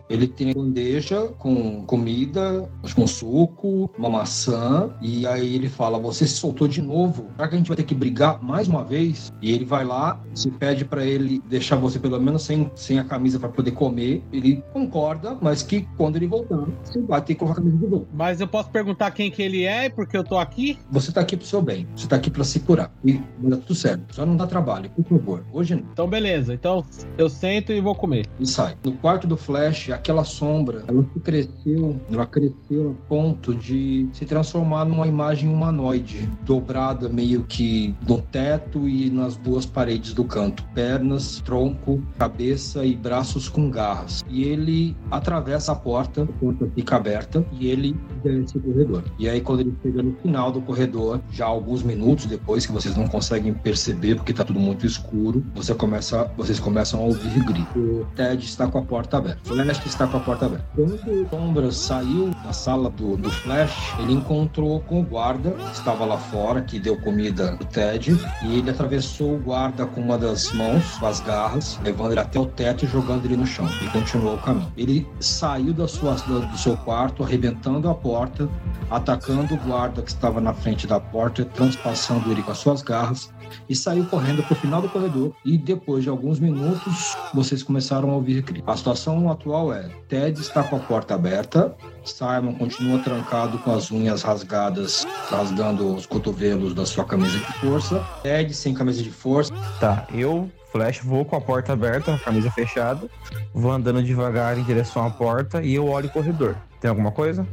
Ele tem bandeja com comida, que um suco, uma maçã, e aí ele fala: Você se soltou de novo? Será que a gente vai ter que brigar mais uma vez? E ele vai lá, se pede pra ele deixar você pelo menos sem, sem a camisa pra poder comer. Ele concorda, mas que quando ele voltar, você vai ter que colocar a camisa de volta. Mas eu posso perguntar quem que ele é, porque eu tô aqui? Você tá aqui pro seu bem, você tá aqui pra se curar. E dar tudo certo. Só não dá trabalho, por favor. Hoje não. Então beleza, então eu sento e vou comer. e sai. No quarto do Flash, aquela sombra, ela cresceu, ela cresceu a ponto de se transformar numa imagem humanoide, dobrada meio que no teto e nas duas paredes do canto. Pernas, tronco, cabeça e braços com garras. E ele atravessa a porta, a porta fica aberta e ele desce o corredor. E aí quando ele chega no final do corredor, já alguns minutos depois que vocês não conseguem perceber porque tá tudo muito escuro, você começa, vocês começam a ouvir gritos. O Ted está com a porta aberta. Está com a porta aberta. Quando Sombra saiu da sala do, do Flash, ele encontrou com o guarda que estava lá fora, que deu comida pro Ted, e ele atravessou o guarda com uma das mãos, com as garras, levando ele até o teto e jogando ele no chão. E continuou o caminho. Ele saiu da sua, do seu quarto, arrebentando a porta, atacando o guarda que estava na frente da porta, transpassando ele com as suas garras e saiu correndo para o final do corredor. E depois de alguns minutos, vocês começaram a ouvir gritos. A situação atual é: Ted está com a porta aberta, Simon continua trancado com as unhas rasgadas, rasgando os cotovelos da sua camisa de força. Ted sem camisa de força. Tá, eu, Flash, vou com a porta aberta, a camisa fechada, vou andando devagar em direção à porta e eu olho o corredor. Tem alguma coisa?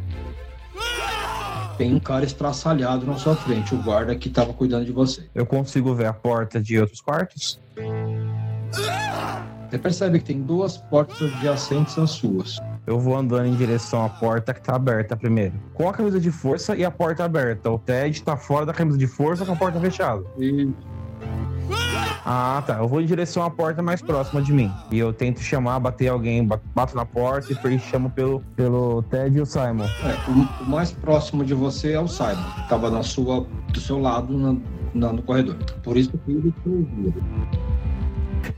Tem um cara estraçalhado na sua frente, o guarda que estava cuidando de você. Eu consigo ver a porta de outros quartos? Você percebe que tem duas portas adjacentes às suas. Eu vou andando em direção à porta que tá aberta primeiro. Com a camisa de força e a porta aberta. O Ted tá fora da camisa de força com a porta fechada. E Ah, tá. Eu vou em direção à porta mais próxima de mim. E eu tento chamar, bater alguém, ba- bato na porta e chamo pelo, pelo Ted e o Simon. É, o, mais próximo de você é o Simon, que estava na sua, do seu lado na- na- no corredor. Por isso que ele te ouviu.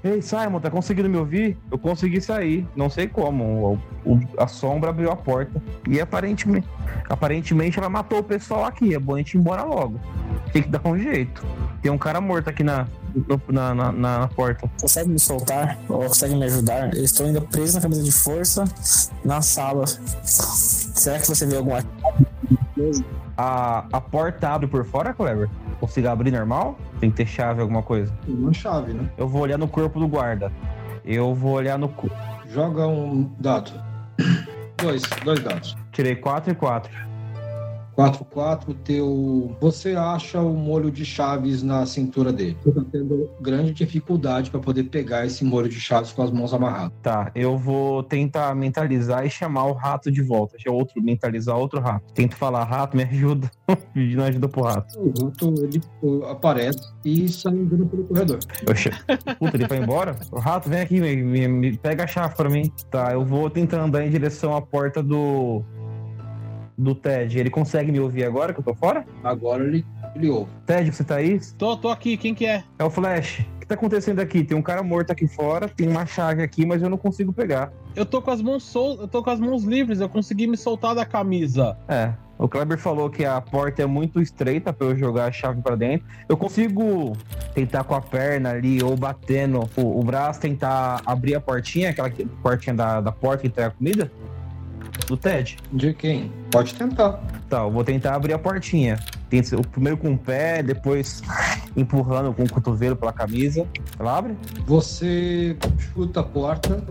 Ei, Simon, tá conseguindo me ouvir? Eu consegui sair. Não sei como. O- o- a sombra abriu a porta. E aparentemente, aparentemente ela matou o pessoal aqui. É bom a gente ir embora logo. Tem que dar um jeito. Tem um cara morto aqui na, na, na, na- porta. Consegue me soltar? Ou consegue me ajudar? Eu estou ainda preso na camisa de força na sala. Será que você vê alguma A, a porta abre por fora, Clever? consigo abrir normal? Tem que ter chave, alguma coisa? Uma chave, né? Eu vou olhar no corpo do guarda. Eu vou olhar no. cu- Joga um dado. <clears throat> Dois, dois dados. Tirei 4 e 4. 4, 4, teu. Você acha o molho de chaves na cintura dele. Você tá tendo grande dificuldade para poder pegar esse molho de chaves com as mãos amarradas. Tá, eu vou tentar mentalizar e chamar o rato de volta. Deixa outro mentalizar outro rato. Tento falar, rato, me ajuda. <laughs> Pedindo ajuda pro rato. O rato ele aparece e sai andando pelo corredor. Che... Puta, ele vai embora? O rato, vem aqui, me, me- me pega a chave pra mim. Tá, eu vou tentar andar em direção à porta do. Do Ted. Ele consegue me ouvir agora que eu tô fora? Agora ele, ele ouve. Ted, você tá aí? Tô, tô aqui, quem que é? É o Flash. O que tá acontecendo aqui? Tem um cara morto aqui fora, tem uma chave aqui, mas eu não consigo pegar. Eu tô com as mãos sol... eu tô com as mãos livres, eu consegui me soltar da camisa. É. O Kleber falou que a porta é muito estreita pra eu jogar a chave pra dentro. Eu consigo tentar com a perna ali ou batendo o, o braço, tentar abrir a portinha, aquela que- portinha da, da porta que entrega a comida? Do Ted. De quem? Pode tentar. Tá, eu vou tentar abrir a portinha. O primeiro com o pé, depois empurrando com o cotovelo pela camisa. Ela abre? Você chuta a porta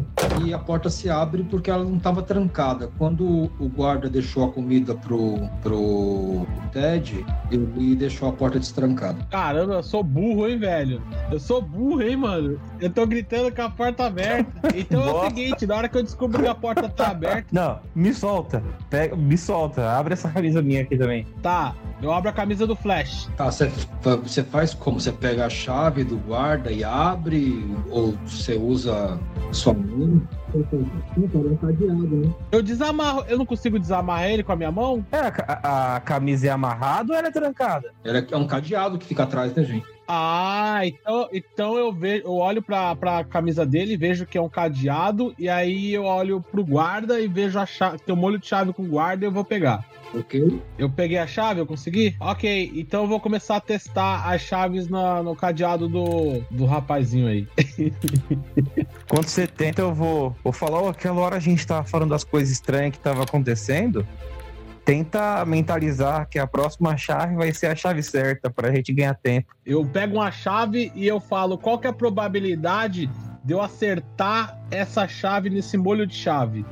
e a porta se abre porque ela não estava trancada. Quando o guarda deixou a comida pro, pro Ted, ele deixou a porta destrancada. Caramba, eu sou burro, hein, velho? Eu sou burro, hein, mano? Eu tô gritando com a porta aberta. <laughs> Então é o seguinte, na hora que eu descobri que a porta tá aberta, Não, me solta. Pega, me solta. Abre essa camisa minha aqui também. tá, eu abro a camisa do Flash. Tá, você, faz como? Você pega a chave do guarda e abre? Ou você usa sua mão? Eu desamarro, eu não consigo desamarrar ele com a minha mão? É, a, a- camisa é amarrada ou ela é trancada? Ela é um cadeado que fica atrás da gente. Ah, então, então eu vejo, eu olho pra, pra camisa dele, vejo que é um cadeado, e aí eu olho pro guarda e vejo a chave, tem um molho de chave com guarda e eu vou pegar. Ok? Eu peguei a chave, eu consegui? Ok, então eu vou começar a testar as chaves na- no cadeado do, do rapazinho aí. <laughs> Quando você tenta, eu vou, vou falar, "Ô, aquela hora a gente tava falando das coisas estranhas que tava acontecendo. Tenta mentalizar que a próxima chave vai ser a chave certa pra gente ganhar tempo. Eu pego uma chave e eu falo qual que é a probabilidade de eu acertar essa chave nesse molho de chave.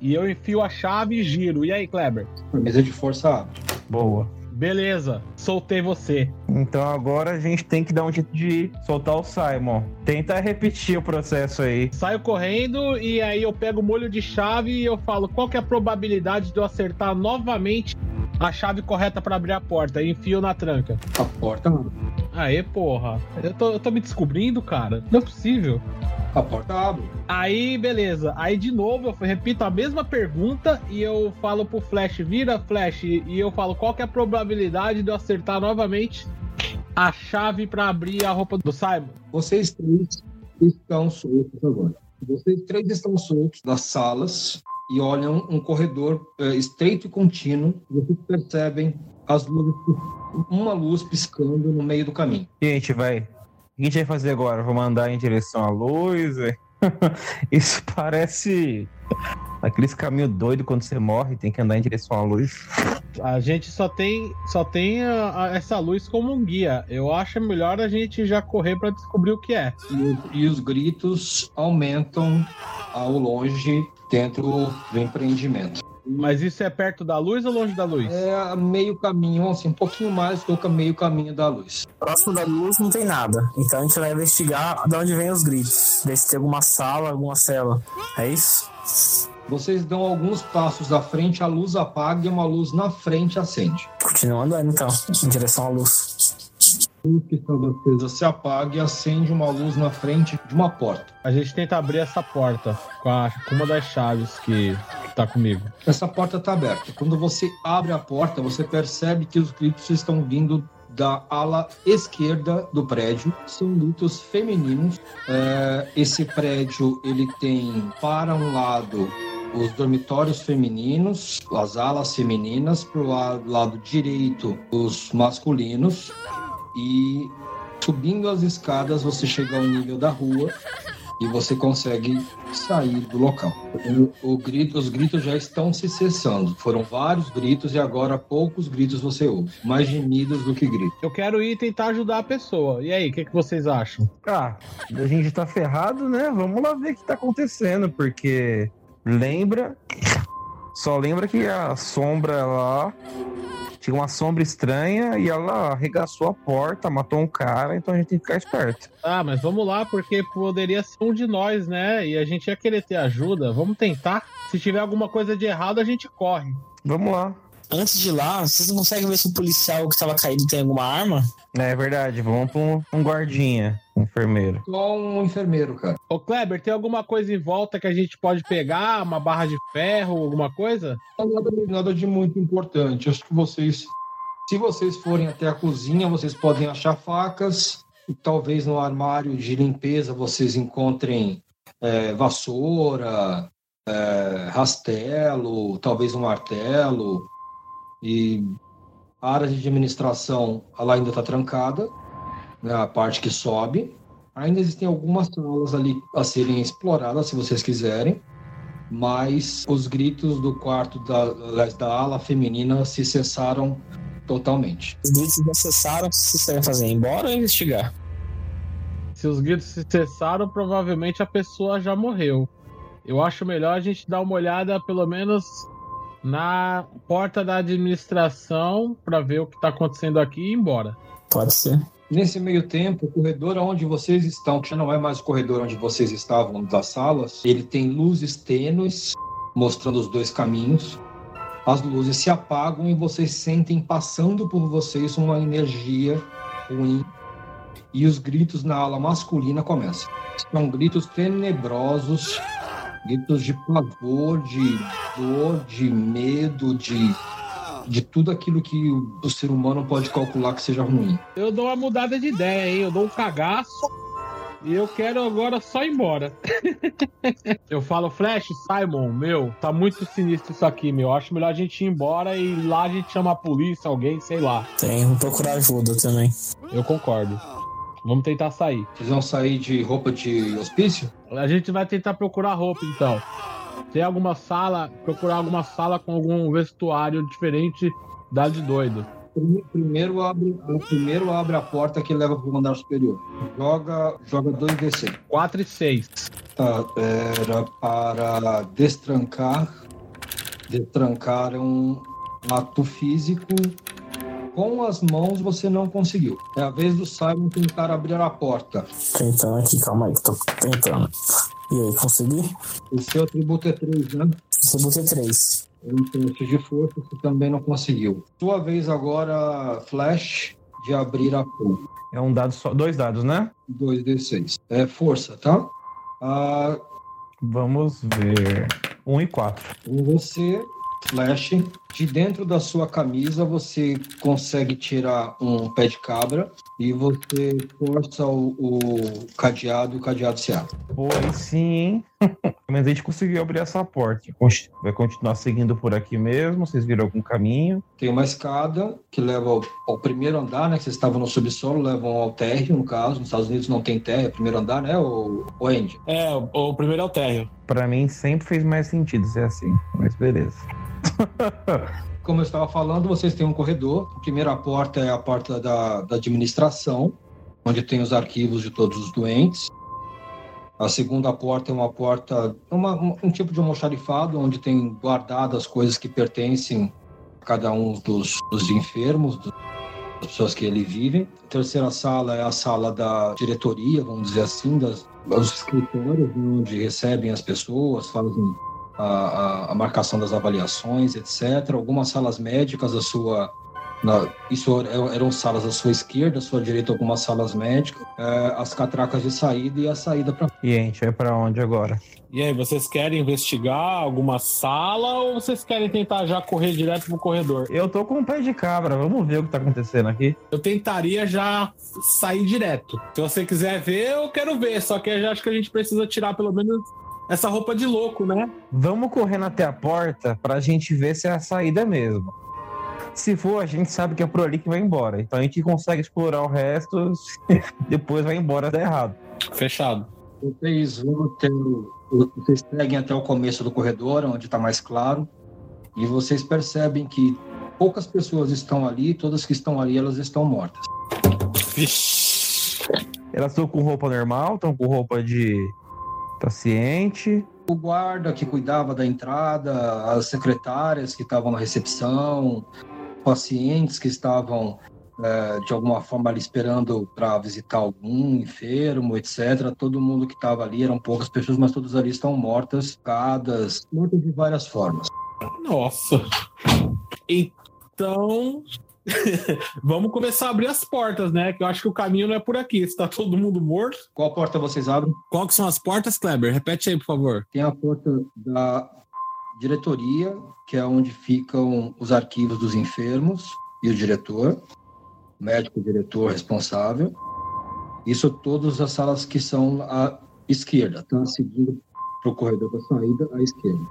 E eu enfio a chave e giro. E aí, Kleber? A mesa de força abre. Boa. Beleza, soltei você. Então agora a gente tem que dar um jeito de soltar o Simon. Tenta repetir o processo aí. Saio correndo e aí eu pego o molho de chave e eu falo qual que é a probabilidade de eu acertar novamente a chave correta pra abrir a porta e enfio na tranca. A porta abre. Aê, porra. Eu tô, eu tô me descobrindo, cara. Não é possível. A porta abre. Aí, beleza. Aí, de novo, eu repito a mesma pergunta e eu falo pro Flash, vira Flash, e eu falo qual que é a probabilidade de eu acertar novamente a chave pra abrir a roupa do Simon. Vocês três estão soltos agora. Vocês três estão soltos das salas e olham um corredor eh, estreito e contínuo. Vocês percebem as luzes, uma luz piscando no meio do caminho. E a gente vai. O que a gente vai fazer agora? Vamos andar em direção à luz? <laughs> Isso parece aqueles caminhos doidos quando você morre, tem que andar em direção à luz. A gente só tem, só tem a- a- essa luz como um guia. Eu acho melhor a gente já correr pra descobrir o que é. E, e os gritos aumentam ao longe dentro do empreendimento. Mas isso é perto da luz ou longe da luz? É meio caminho, assim, um pouquinho mais do que meio caminho da luz. Próximo da luz não tem nada. Então a gente vai investigar de onde vem os gritos. Ver se tem alguma sala, alguma cela. É isso? Vocês dão alguns passos à frente, a luz apaga e uma luz na frente acende. Continua andando então, em direção à luz. Luz que estava acesa se apaga e acende uma luz na frente de uma porta. A gente tenta abrir essa porta com, a- com uma das chaves que, tá comigo. Essa porta está aberta. Quando você abre a porta, você percebe que os gritos estão vindo da ala esquerda do prédio. São gritos femininos. É, esse prédio ele tem para um lado os dormitórios femininos, as alas femininas, para o lado, lado direito os masculinos e subindo as escadas você chega ao nível da rua e você consegue sair do local. O, o grito, os gritos já estão se cessando. Foram vários gritos e agora poucos gritos você ouve. Mais gemidos do que gritos. Eu quero ir tentar ajudar a pessoa. E aí, o que, que vocês acham? Ah, a gente tá ferrado, né? Vamos lá ver o que tá acontecendo, porque lembra. Só lembra que a sombra lá tinha uma sombra estranha e ela arregaçou a porta, matou um cara, então a gente tem que ficar esperto. Ah, mas vamos lá, porque poderia ser um de nós, né? E a gente ia querer ter ajuda. Vamos tentar. Se tiver alguma coisa de errado, a gente corre. Vamos lá. Antes de ir lá, vocês não conseguem ver se o policial que estava caído tem alguma arma? É verdade, vamos pra um, um guardinha, enfermeiro. Só um enfermeiro, cara. Ô, Kleber, tem alguma coisa em volta que a gente pode pegar? Uma barra de ferro, alguma coisa? Nada, nada de muito importante. Acho que vocês, se vocês forem até a cozinha, vocês podem achar facas. E talvez no armário de limpeza vocês encontrem é, vassoura, é, rastelo, talvez um martelo. E a área de administração ela ainda está trancada, né, a parte que sobe. Ainda existem algumas salas ali a serem exploradas, se vocês quiserem, mas os gritos do quarto da, da ala feminina se cessaram totalmente. Os gritos não cessaram, o que vocês querem fazer? Embora ou investigar? Se os gritos se cessaram, provavelmente a pessoa já morreu. Eu acho melhor a gente dar uma olhada, pelo menos, na porta da administração para ver o que está acontecendo aqui e ir embora. Pode ser. Nesse meio tempo, o corredor onde vocês estão, que já não é mais o corredor onde vocês estavam das salas, ele tem luzes tênues mostrando os dois caminhos. As luzes se apagam e vocês sentem passando por vocês uma energia ruim. E os gritos na ala masculina começam. São gritos tenebrosos, gritos de pavor, de dor, de medo, de, de tudo aquilo que o, ser humano pode calcular que seja ruim. Eu dou uma mudada de ideia, hein? Eu dou um cagaço e eu quero agora só ir embora. <laughs> eu falo, Flash, Simon, meu, tá muito sinistro isso aqui, meu. Acho melhor a gente ir embora e lá a gente chama a polícia, alguém, sei lá. Tem, vou procurar ajuda também. Eu concordo. Vamos tentar sair. Vocês vão sair de roupa de hospício? A gente vai tentar procurar roupa, então. Tem alguma sala, procurar alguma sala com algum vestuário diferente da de doido. Primeiro abre, primeiro abre a porta que leva para o andar superior. Joga, joga 2d6. 4 e 6. Tá, era para destrancar. Destrancar é um ato físico. Com as mãos você não conseguiu. É a vez do Simon tentar abrir a porta. Tentando aqui, calma aí, tô tentando. E aí, consegui? O seu atributo é 3, né? Você botei 3. Um teste de força você também não conseguiu. Sua vez agora, Flash, de abrir a porta. É um dado só, dois dados, né? 2d6. É força, tá? Ah, Vamos ver. Um e quatro. com você, Flash, de dentro da sua camisa você consegue tirar um pé de cabra e você força o, o cadeado e o cadeado se abre. Pô, aí sim, hein? <laughs> Mas a gente conseguiu abrir essa porta. Vai continuar seguindo por aqui mesmo. Vocês viram algum caminho? Tem uma escada que leva ao, ao primeiro andar, né? Que vocês estavam no subsolo, levam ao térreo, no caso. Nos Estados Unidos não tem térreo, é o primeiro andar, né? O, o Andy. É, o, o primeiro é o térreo. Pra mim sempre fez mais sentido ser assim. Mas beleza. <laughs> Como eu estava falando, vocês têm um corredor. A primeira porta é a porta da, da administração, onde tem os arquivos de todos os doentes. A segunda porta é uma porta, uma, um, tipo de almoxarifado, onde tem guardadas as coisas que pertencem a cada um dos, dos enfermos, dos- das pessoas que ali vivem. A terceira sala é a sala da diretoria, vamos dizer assim, das, dos escritórios, né, onde recebem as pessoas, fazem a, a- a marcação das avaliações, etc. Algumas salas médicas, a sua. na- isso er- eram salas à sua esquerda, à sua direita, algumas salas médicas, é, as catracas de saída e a saída para. E a gente vai pra onde agora? E aí, vocês querem investigar alguma sala ou vocês querem tentar já correr direto pro corredor? Eu tô com um pé de cabra. Vamos ver o que tá acontecendo aqui. Eu tentaria já sair direto. Se você quiser ver, eu quero ver. Só que eu já acho que a gente precisa tirar pelo menos essa roupa de louco, né? Vamos correndo até a porta pra gente ver se é a saída mesmo. Se for, a gente sabe que é por ali que vai embora. Então a gente consegue explorar o resto, <laughs> depois vai embora dá errado. Fechado. Vocês vão até o, vocês seguem até o começo do corredor, onde está mais claro, e vocês percebem que poucas pessoas estão ali, todas que estão ali, elas estão mortas. Vixe. Elas estão com roupa normal, estão com roupa de paciente. O guarda que cuidava da entrada, as secretárias que estavam na recepção, pacientes que estavam é, de alguma forma ali esperando para visitar algum enfermo, etc. Todo mundo que estava ali, eram poucas pessoas, mas todas ali estão mortas, picadas, mortas de várias formas. Nossa. Então, <laughs> Vamos começar a abrir as portas, né? Que eu acho que o caminho não é por aqui. Está todo mundo morto. Qual porta vocês abrem? Qual que são as portas, Kleber? Repete aí, por favor. Tem a porta da diretoria, que é onde ficam os arquivos dos enfermos e o diretor, médico, diretor responsável. Isso todas as salas que são à esquerda, tá? Seguindo para o corredor da saída à esquerda.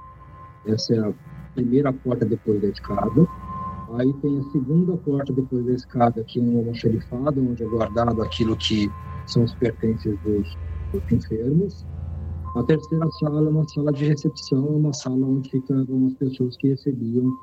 Essa é a primeira porta depois da escada. Aí tem a segunda porta depois da escada, que é uma almoxarifada, onde é guardado aquilo que são os pertences dos, dos enfermos. A terceira sala é uma sala de recepção, uma sala onde ficavam as pessoas que recebiam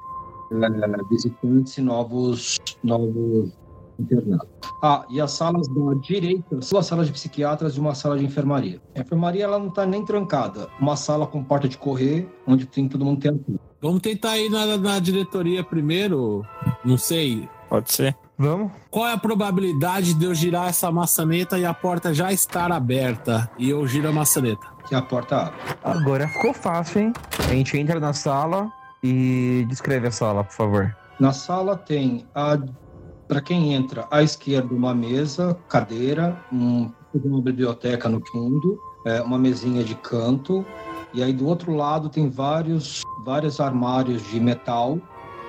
é, visitantes e novos, novos internados. Ah, e as salas da direita, duas salas de psiquiatras e uma sala de enfermaria. A enfermaria ela não está nem trancada, uma sala com porta de correr, onde tem todo mundo tem Vamos tentar ir na, na diretoria primeiro. Não sei. Pode ser. Vamos. Qual é a probabilidade de eu girar essa maçaneta e a porta já estar aberta e eu giro a maçaneta? Que a porta abre. Agora ficou fácil, hein? A gente entra na sala e descreve a sala, por favor. Na sala tem a para quem entra à esquerda uma mesa, cadeira, um, uma biblioteca no fundo, é, uma mesinha de canto, e aí do outro lado tem vários, vários armários de metal,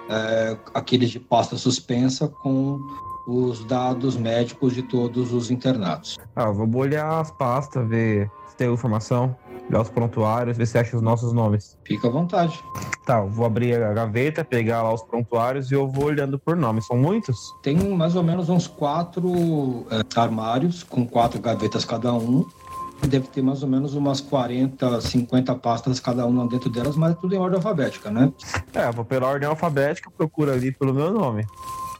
é, aqueles de pasta suspensa com os dados médicos de todos os internados. Ah, vou olhar as pastas, ver se tem informação, olhar os prontuários, ver se acha os nossos nomes. Fica à vontade. Tá, eu vou abrir a gaveta, pegar lá os prontuários e eu vou olhando por nome. São muitos? Tem mais ou menos uns quatro é, armários com quatro gavetas cada um deve ter mais ou menos umas 40, 50 pastas cada uma dentro delas, mas é tudo em ordem alfabética, né? É, vou pela ordem alfabética, procuro ali pelo meu nome.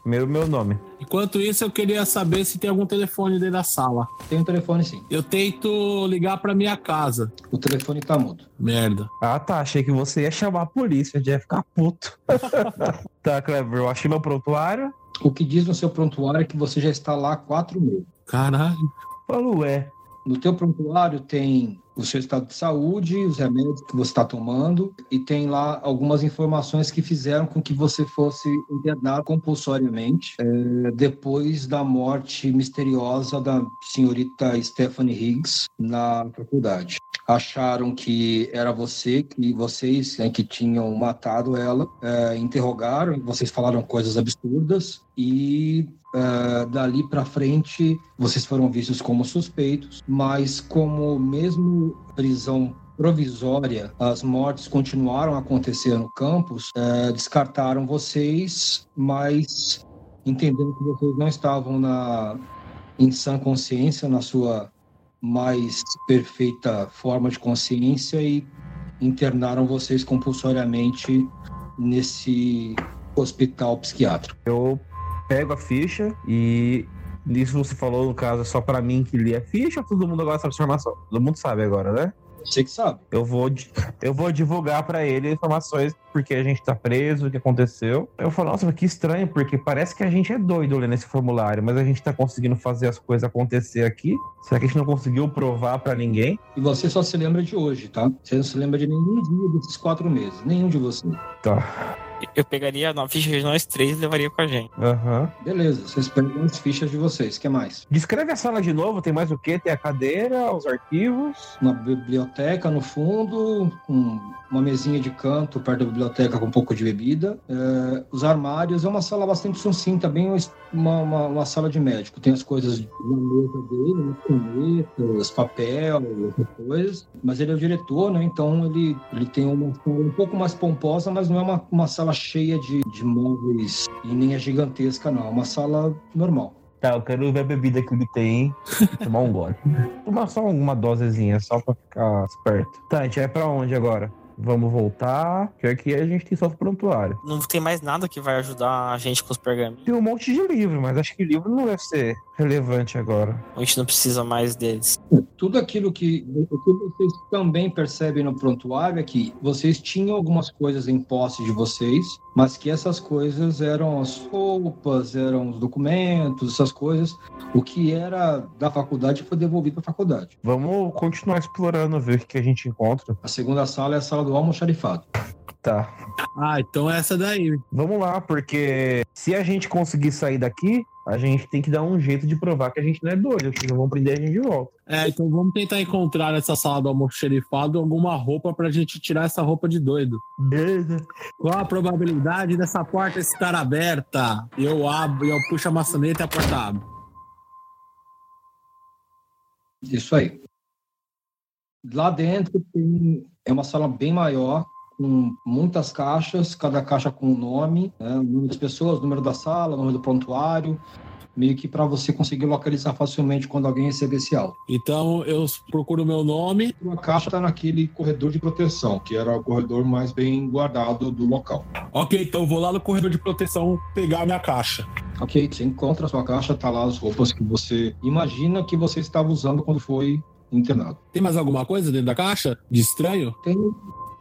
Primeiro meu nome. Enquanto isso, eu queria saber se tem algum telefone dentro da sala. Tem um telefone sim. Eu tento ligar pra minha casa. O telefone tá mudo. Merda. Ah, tá. Achei que você ia chamar a polícia, ia ficar puto. <laughs> tá, Clever, eu achei meu prontuário. O que diz no seu prontuário é que você já está lá há quatro meses. Caralho. Falou, é. No teu prontuário tem o seu estado de saúde, os remédios que você está tomando e tem lá algumas informações que fizeram com que você fosse internado compulsoriamente é, depois da morte misteriosa da senhorita Stephanie Higgs na faculdade. Acharam que era você, que vocês né, que tinham matado ela, é, interrogaram, vocês falaram coisas absurdas e Uh, dali para frente, vocês foram vistos como suspeitos, mas como mesmo prisão provisória, as mortes continuaram a acontecer no campus, uh, descartaram vocês, mas entendendo que vocês não estavam na em sã consciência, na sua mais perfeita forma de consciência e internaram vocês compulsoriamente nesse hospital psiquiátrico. Eu pego a ficha e isso você falou, no caso, é só para mim que li a ficha todo mundo agora sabe essa informação? Todo mundo sabe agora, né? Você que sabe. Eu vou, eu vou divulgar para ele informações porque a gente tá preso, o que aconteceu. Eu falo, nossa, que estranho, porque parece que a gente é doido lendo esse formulário, mas a gente tá conseguindo fazer as coisas acontecer aqui. Será que a gente não conseguiu provar para ninguém? E você só se lembra de hoje, tá? Você não se lembra de nenhum dia desses quatro meses, nenhum de vocês. Tá eu pegaria a ficha de nós três e levaria com a gente. Uhum. Beleza, vocês pegam as fichas de vocês. O que mais? Descreve a sala de novo, tem mais o quê? Tem a cadeira, os arquivos. Uma biblioteca no fundo, um, uma mesinha de canto perto da biblioteca com um pouco de bebida. É, os armários, é uma sala bastante sucinta, bem uma, uma, uma, sala de médico. Tem as coisas na mesa dele, né? canetas, papel, outras coisas. Mas ele é o diretor, né? Então ele, ele tem uma sala um pouco mais pomposa, mas não é uma, uma sala cheia de, de móveis e nem é gigantesca, não. É uma sala normal. Tá, eu quero ver a bebida que ele tem e tomar um gole. <laughs> Tomar só uma dosezinha, só pra ficar esperto. Tá, a gente vai pra onde agora? Vamos voltar, que aqui a gente tem só o prontuário. Não tem mais nada que vai ajudar a gente com os pergaminhos. Tem um monte de livro, mas acho que livro não deve ser relevante agora. A gente não precisa mais deles. Tudo aquilo que, o que vocês também percebem no prontuário é que vocês tinham algumas coisas em posse de vocês, mas que essas coisas eram as roupas, eram os documentos, essas coisas. O que era da faculdade foi devolvido para a faculdade. Vamos continuar explorando, ver o que a gente encontra. A segunda sala é a sala do almoxarifado. Tá. Ah, então é essa daí. Vamos lá, porque se a gente conseguir sair daqui, a gente tem que dar um jeito de provar que a gente não é doido, que não vão prender a gente de volta. É, então vamos tentar encontrar nessa sala do almoxerifado alguma roupa pra gente tirar essa roupa de doido. Beleza. Qual a probabilidade dessa porta estar aberta? Eu abro, eu puxo a maçaneta e a porta abre. Isso aí. Lá dentro tem é uma sala bem maior, com muitas caixas, cada caixa com um nome, né, o número das pessoas, o número da sala, o número do prontuário, meio que para você conseguir localizar facilmente quando alguém receber esse áudio. Então eu procuro o meu nome. Uma caixa está naquele corredor de proteção, que era o corredor mais bem guardado do local. Ok, então eu vou lá no corredor de proteção pegar a minha caixa. Ok, você encontra a sua caixa, tá lá as roupas que você imagina que você estava usando quando foi internado. Tem mais alguma coisa dentro da caixa de estranho? Tem,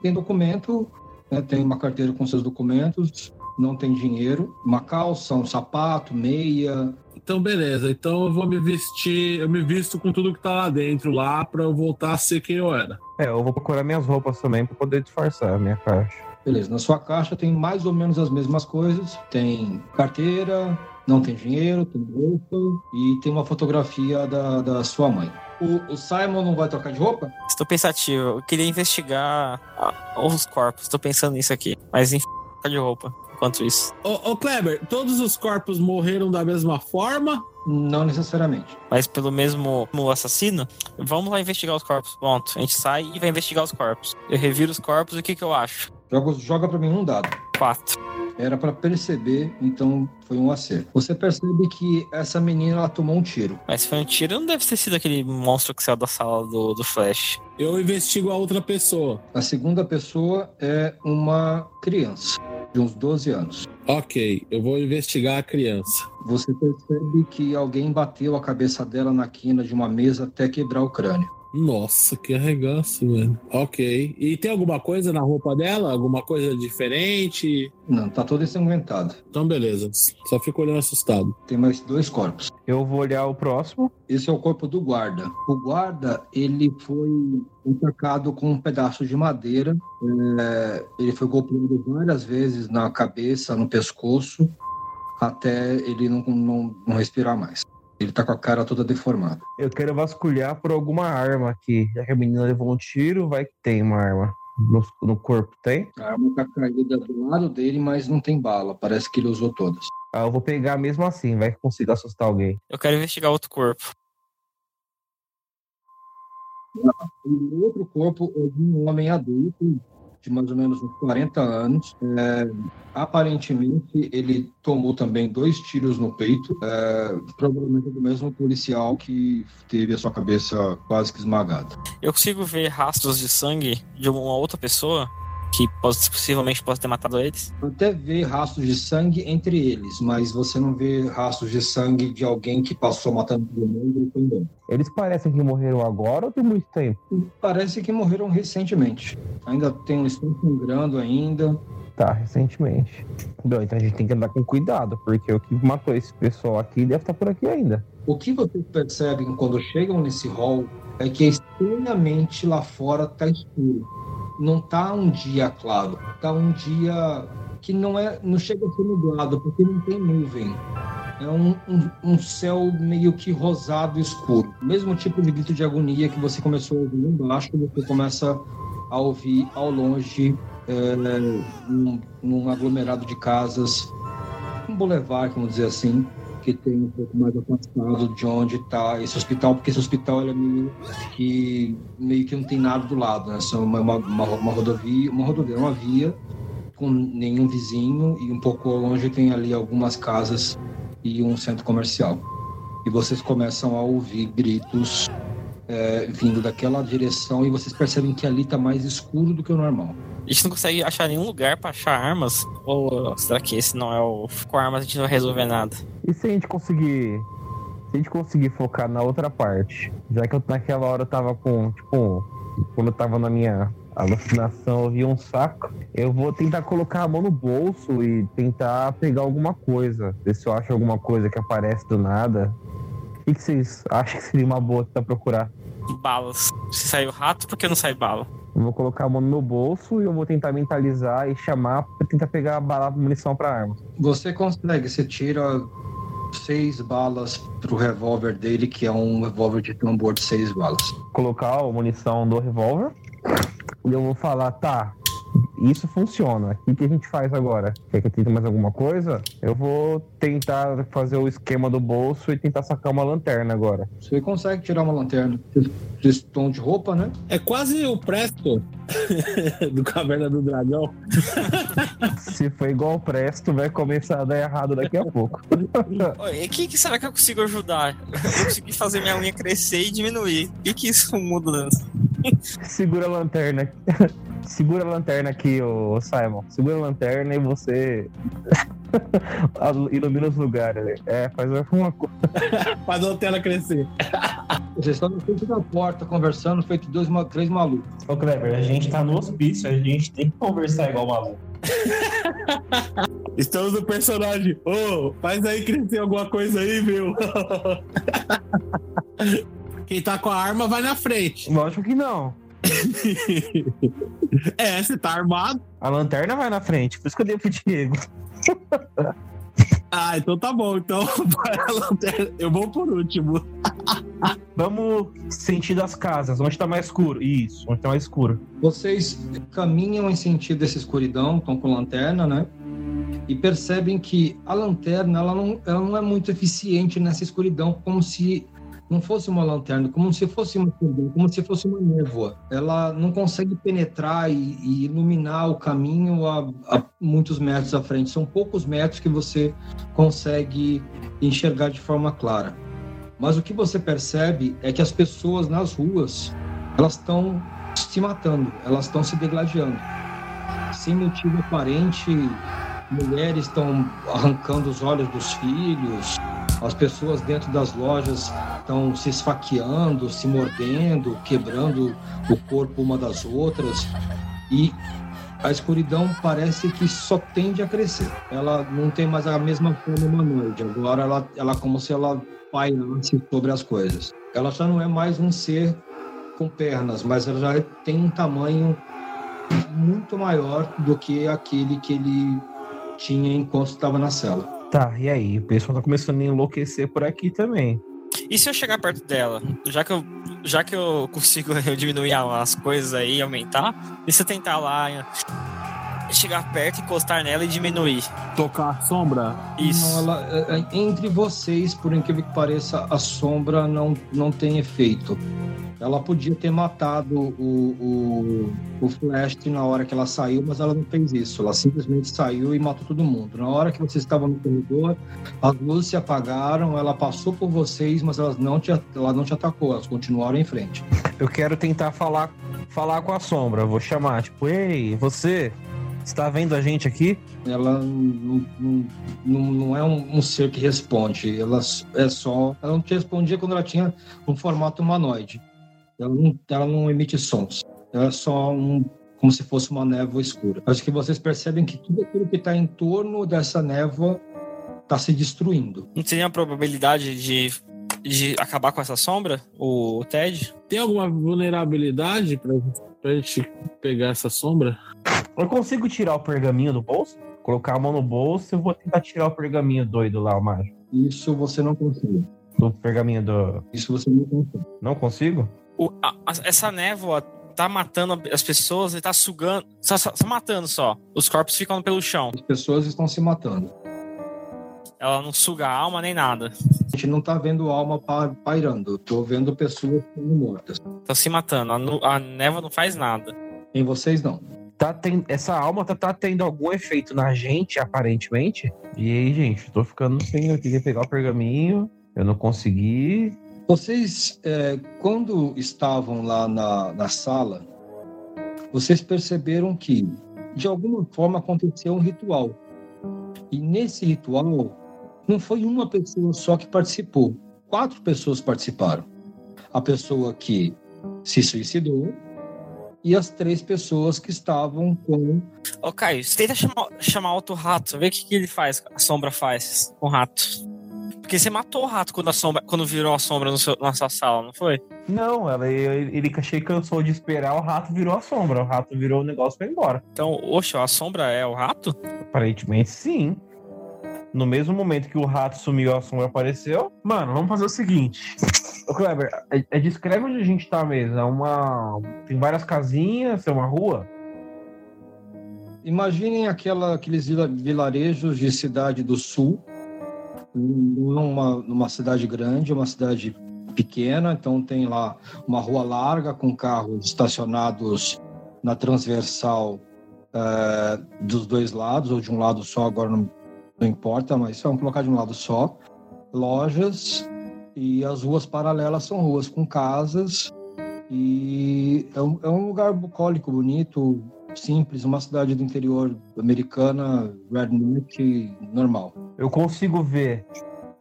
tem documento, né, tem uma carteira com seus documentos, não tem dinheiro, uma calça, um sapato, meia. Então, beleza. Então eu vou me vestir, eu me visto com tudo que tá lá dentro lá pra eu voltar a ser quem eu era. É, eu vou procurar minhas roupas também pra poder disfarçar a minha caixa. Beleza, na sua caixa tem mais ou menos as mesmas coisas. Tem carteira, não tem dinheiro, tem roupa e tem uma fotografia da, da sua mãe. O, o Simon não vai trocar de roupa? Estou pensativo. Eu queria investigar ah, os corpos. Estou pensando nisso aqui. Mas enfim, trocar de roupa enquanto isso. Ô, ô Kleber, todos os corpos morreram da mesma forma? Não necessariamente. Mas pelo mesmo assassino, vamos lá investigar os corpos. Pronto, a gente sai e vai investigar os corpos. Eu reviro os corpos e o que, que eu acho? Joga, joga para mim um dado. Quatro. Era para perceber, então foi um acerto. Você percebe que essa menina ela tomou um tiro. Mas foi um tiro, não deve ter sido aquele monstro que saiu da sala do, do Flash. Eu investigo a outra pessoa. A segunda pessoa é uma criança de uns 12 anos. Ok, eu vou investigar a criança. Você percebe que alguém bateu a cabeça dela na quina de uma mesa até quebrar o crânio. Nossa, que arregaço, mano. Ok. E tem alguma coisa na roupa dela? Alguma coisa diferente? Não, tá toda ensanguentada. Então, beleza. Só fico olhando assustado. Tem mais dois corpos. Eu vou olhar o próximo. Esse é o corpo do guarda. O guarda, ele foi atacado com um pedaço de madeira. É, ele foi golpeado várias vezes na cabeça, no pescoço, até ele não, não, não respirar mais. Ele tá com a cara toda deformada. Eu quero vasculhar por alguma arma aqui. Já que a menina levou um tiro, vai que tem uma arma. No, no corpo tem? A arma tá caída do lado dele, mas não tem bala. Parece que ele usou todas. Ah, eu vou pegar mesmo assim, vai que consigo assustar alguém. Eu quero investigar outro corpo. O outro corpo é de um homem adulto, de mais ou menos uns 40 anos. É, aparentemente, ele tomou também dois tiros no peito, é, provavelmente do mesmo policial que teve a sua cabeça quase que esmagada. Eu consigo ver rastros de sangue de uma outra pessoa que poss- possivelmente possa ter matado eles? Até vê rastros de sangue entre eles, mas você não vê rastros de sangue de alguém que passou matando todo mundo e. Eles parecem que morreram agora ou tem muito tempo? Parece que morreram recentemente. Ainda tem, estão sangrando ainda. Tá, recentemente. Bom, então a gente tem que andar com cuidado, porque o que matou esse pessoal aqui deve estar por aqui ainda. O que vocês percebem quando chegam nesse hall é que estranhamente lá fora tá escuro. Não tá um dia claro, tá um dia que não é, não chega a ser nublado porque não tem nuvem. É um, um, um céu meio que rosado escuro. Mesmo tipo de grito de agonia que você começou a ouvir embaixo, você começa a ouvir ao longe, é, num, num aglomerado de casas, um boulevard, vamos dizer assim, que tem um pouco mais afastado de onde está esse hospital, porque esse hospital é meio que meio que não tem nada do lado, né? São uma, uma, uma, rodovia, uma rodovia, uma via com nenhum vizinho e um pouco longe tem ali algumas casas e um centro comercial. e vocês começam a ouvir gritos é, vindo daquela direção e vocês percebem que ali está mais escuro do que o normal. A gente não consegue achar nenhum lugar para achar armas? Ou será que esse não é o. Com armas a gente não vai resolver nada? E se a gente conseguir. Se a gente conseguir focar na outra parte, já que eu naquela hora eu tava com, tipo, quando eu tava na minha alucinação, eu vi um saco, eu vou tentar colocar a mão no bolso e tentar pegar alguma coisa. Ver se eu acho alguma coisa que aparece do nada. O que, que vocês acham que seria uma boa tentar procurar? Balas. Se saiu rato, por que não sai bala? Eu vou colocar a mão no meu bolso e eu vou tentar mentalizar e chamar pra tentar pegar a bala, munição pra arma. Você consegue, você tira seis balas pro revólver dele, que é um revólver de tambor de seis balas. Colocar a munição do revólver e eu vou falar, tá, isso funciona. O que a gente faz agora? Quer que eu tente mais alguma coisa? Eu vou tentar fazer o esquema do bolso e tentar sacar uma lanterna agora. Você consegue tirar uma lanterna. Vocês estão de roupa, né? É quase o Presto <laughs> do Caverna do Dragão. <laughs> Se for igual o Presto, vai começar a dar errado daqui a pouco. <laughs> E o que, que, será que eu consigo ajudar? Eu vou conseguir fazer minha unha crescer e diminuir. O que, que isso muda? Segura a lanterna. <laughs> Segura a lanterna aqui, ô Simon. Segura a lanterna e você <laughs> ilumina os lugares. É, faz alguma coisa. <laughs> faz a lanterna crescer. Vocês estão na frente da porta conversando, feito dois, três malucos. Ô, Kleber, a gente tá no hospício, a gente tem que conversar igual maluco. Estamos no personagem. Ô, oh, faz aí crescer alguma coisa aí, meu. Quem tá com a arma vai na frente. Lógico que não. <laughs> é, você tá armado. A lanterna vai na frente, por isso que eu dei pro Diego. ah, então tá bom. Então <laughs> eu vou por último. <laughs> Vamos sentir das casas, onde tá mais escuro. Isso, onde tá mais escuro. Vocês caminham em sentido dessa escuridão, estão com lanterna, né? E percebem que a lanterna ela não, ela não é muito eficiente nessa escuridão, como se não fosse uma lanterna, como se fosse uma como se fosse uma névoa. Ela não consegue penetrar e, e iluminar o caminho a, a, muitos metros à frente. São poucos metros que você consegue enxergar de forma clara. Mas o que você percebe é que as pessoas nas ruas elas estão se matando, elas estão se degladiando. Sem motivo aparente, mulheres estão arrancando os olhos dos filhos, as pessoas dentro das lojas estão se esfaqueando, se mordendo, quebrando o corpo uma das outras. E a escuridão parece que só tende a crescer. Ela não tem mais a mesma forma humanoide. Agora ela, ela como se ela pairasse sobre as coisas. Ela já não é mais um ser com pernas, mas ela já tem um tamanho muito maior do que aquele que ele tinha enquanto estava na cela. Tá, e aí? O pessoal tá começando a enlouquecer por aqui também. E se eu chegar perto dela? Já que eu, já que eu consigo <laughs> diminuir as coisas aí aumentar, e se eu tentar lá chegar perto, encostar nela e diminuir? Tocar a sombra? Isso. Não, ela, é, é, entre vocês, por incrível que pareça, a sombra não, não tem efeito. Ela podia ter matado o, o, o Flash na hora que ela saiu, mas ela não fez isso. Ela simplesmente saiu e matou todo mundo. Na hora que vocês estavam no corredor, as luzes se apagaram, ela passou por vocês, mas elas não te, ela não te atacou, elas continuaram em frente. Eu quero tentar falar, falar com a sombra. Vou chamar, tipo, ei, você, está vendo a gente aqui? Ela não, não, não, é um, um, ser que responde. Ela é só. Ela não te respondia quando ela tinha um formato humanoide. Ela não, ela não emite sons. Ela é só um, como se fosse uma névoa escura. Acho que vocês percebem que tudo aquilo que está em torno dessa névoa está se destruindo. Não teria a probabilidade de, de acabar com essa sombra, o Ted? Tem alguma vulnerabilidade para a gente pegar essa sombra? Eu consigo tirar o pergaminho do bolso? Colocar a mão no bolso e vou tentar tirar o pergaminho doido lá, o mágico. Isso você não consegue. Do pergaminho do. Isso você não consegue. Não consigo? o, a, essa névoa tá matando as pessoas e tá sugando. Só, só, só, matando só. Os corpos ficam pelo chão. As pessoas estão se matando. Ela não suga a alma nem nada. A gente não tá vendo alma pairando. Tô vendo pessoas mortas. Estão se matando. A, a névoa não faz nada. Em vocês não. Tá tem, essa alma tá, tá tendo algum efeito na gente, aparentemente. E aí, gente, tô ficando sem eu queria pegar o pergaminho Eu não consegui. Vocês, é, quando estavam lá na, na sala, vocês perceberam que, de alguma forma, aconteceu um ritual. E nesse ritual, não foi uma pessoa só que participou, quatro pessoas participaram. A pessoa que se suicidou e as três pessoas que estavam com. Ô, Caio, você tenta chamar, chamar outro rato, ver o que, que ele faz, a sombra faz com o rato. Porque você matou o rato quando, a sombra, quando virou a sombra no seu, na sua sala, não foi? Não, ela, ele, ele achei cansou de esperar, o rato virou a sombra. O rato virou o negócio e foi embora. Então, oxe, a sombra é o rato? Aparentemente sim. No mesmo momento que o rato sumiu, a sombra apareceu. Mano, vamos fazer o seguinte. Kleber, é, é descreve onde a gente tá mesmo. É uma. Tem várias casinhas, é uma rua. Imaginem aquela, aqueles vila- vilarejos de cidade do sul, numa, numa cidade grande, uma cidade pequena, então tem lá uma rua larga com carros estacionados na transversal eh, dos dois lados, ou de um lado só, agora não, não importa, mas vamos colocar de um lado só. Lojas e as ruas paralelas são ruas com casas e é um, é um lugar bucólico, bonito, simples, uma cidade do interior americana, redneck, normal. Eu consigo ver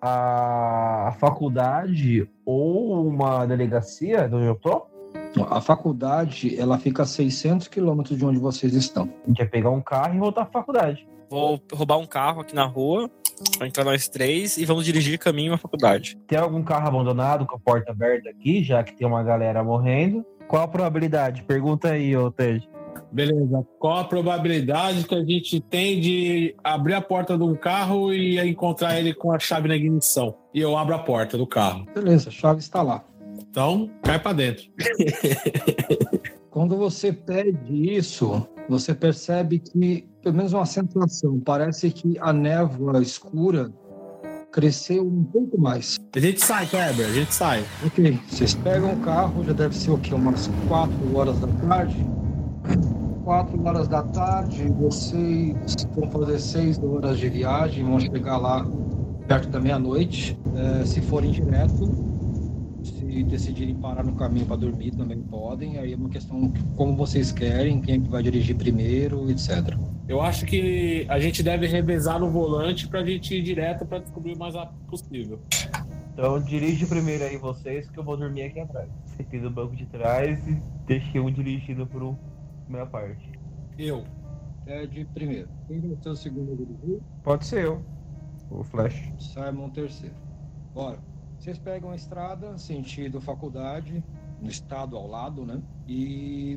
a, a faculdade ou uma delegacia de onde eu tô. A faculdade, ela fica a 600 quilômetros de onde vocês estão. A gente ia pegar um carro e voltar pra faculdade. Vou roubar um carro aqui na rua, vai entrar nós três e vamos dirigir caminho à faculdade. Tem algum carro abandonado com a porta aberta aqui, já que tem uma galera morrendo? Qual a probabilidade? Pergunta aí, ô Ted. Beleza. Qual a probabilidade que a gente tem de abrir a porta de um carro e encontrar ele com a chave na ignição? E eu abro a porta do carro. Beleza, a chave está lá. Então, cai pra dentro. <laughs> Quando você pede isso, você percebe que, pelo menos uma sensação, parece que a névoa escura cresceu um pouco mais. A gente sai, Kleber, a gente sai. Ok, vocês pegam o carro, já deve ser o quê? Umas 4 horas da tarde. 4 horas da tarde, vocês vão fazer 6 horas de viagem, vão chegar lá perto da meia-noite. É, se forem direto, se decidirem parar no caminho para dormir, também podem. Aí é uma questão de como vocês querem, quem é que vai dirigir primeiro, etc. Eu acho que a gente deve revezar no volante pra gente ir direto pra descobrir o mais rápido possível. Então dirige primeiro aí vocês, que eu vou dormir aqui atrás. Fiquei no banco de trás e deixei um dirigindo pro minha parte. Eu. É de primeiro. Quem vai ser o segundo a dirigir? Pode ser eu. O Flash. Simon terceiro. Bora. Vocês pegam a estrada, sentido faculdade, no estado ao lado, né? E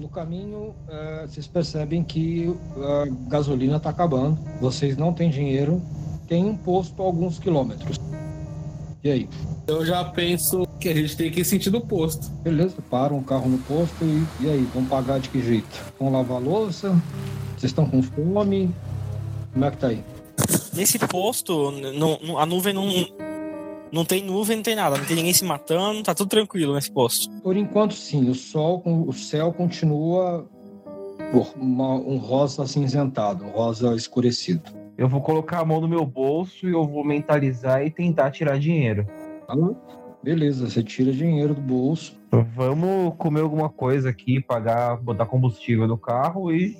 no caminho eh, vocês percebem que a gasolina está acabando. Vocês não têm dinheiro, tem um posto a alguns quilômetros. E aí? Eu já penso que a gente tem que ir sentido oposto. Beleza, param o carro no posto e, e aí? Vão pagar de que jeito? Vão lavar a louça? Vocês estão com fome? Como é que tá aí? Nesse posto, não- não- a nuvem não. Não tem nuvem, não tem nada, não tem ninguém se matando, tá tudo tranquilo nesse posto. Por enquanto, sim. O sol, o céu continua por uma- um rosa acinzentado, um rosa escurecido. Eu vou colocar a mão no meu bolso e eu vou mentalizar e tentar tirar dinheiro. Tá? Beleza, você tira dinheiro do bolso. Vamos comer alguma coisa aqui, pagar, botar combustível no carro e.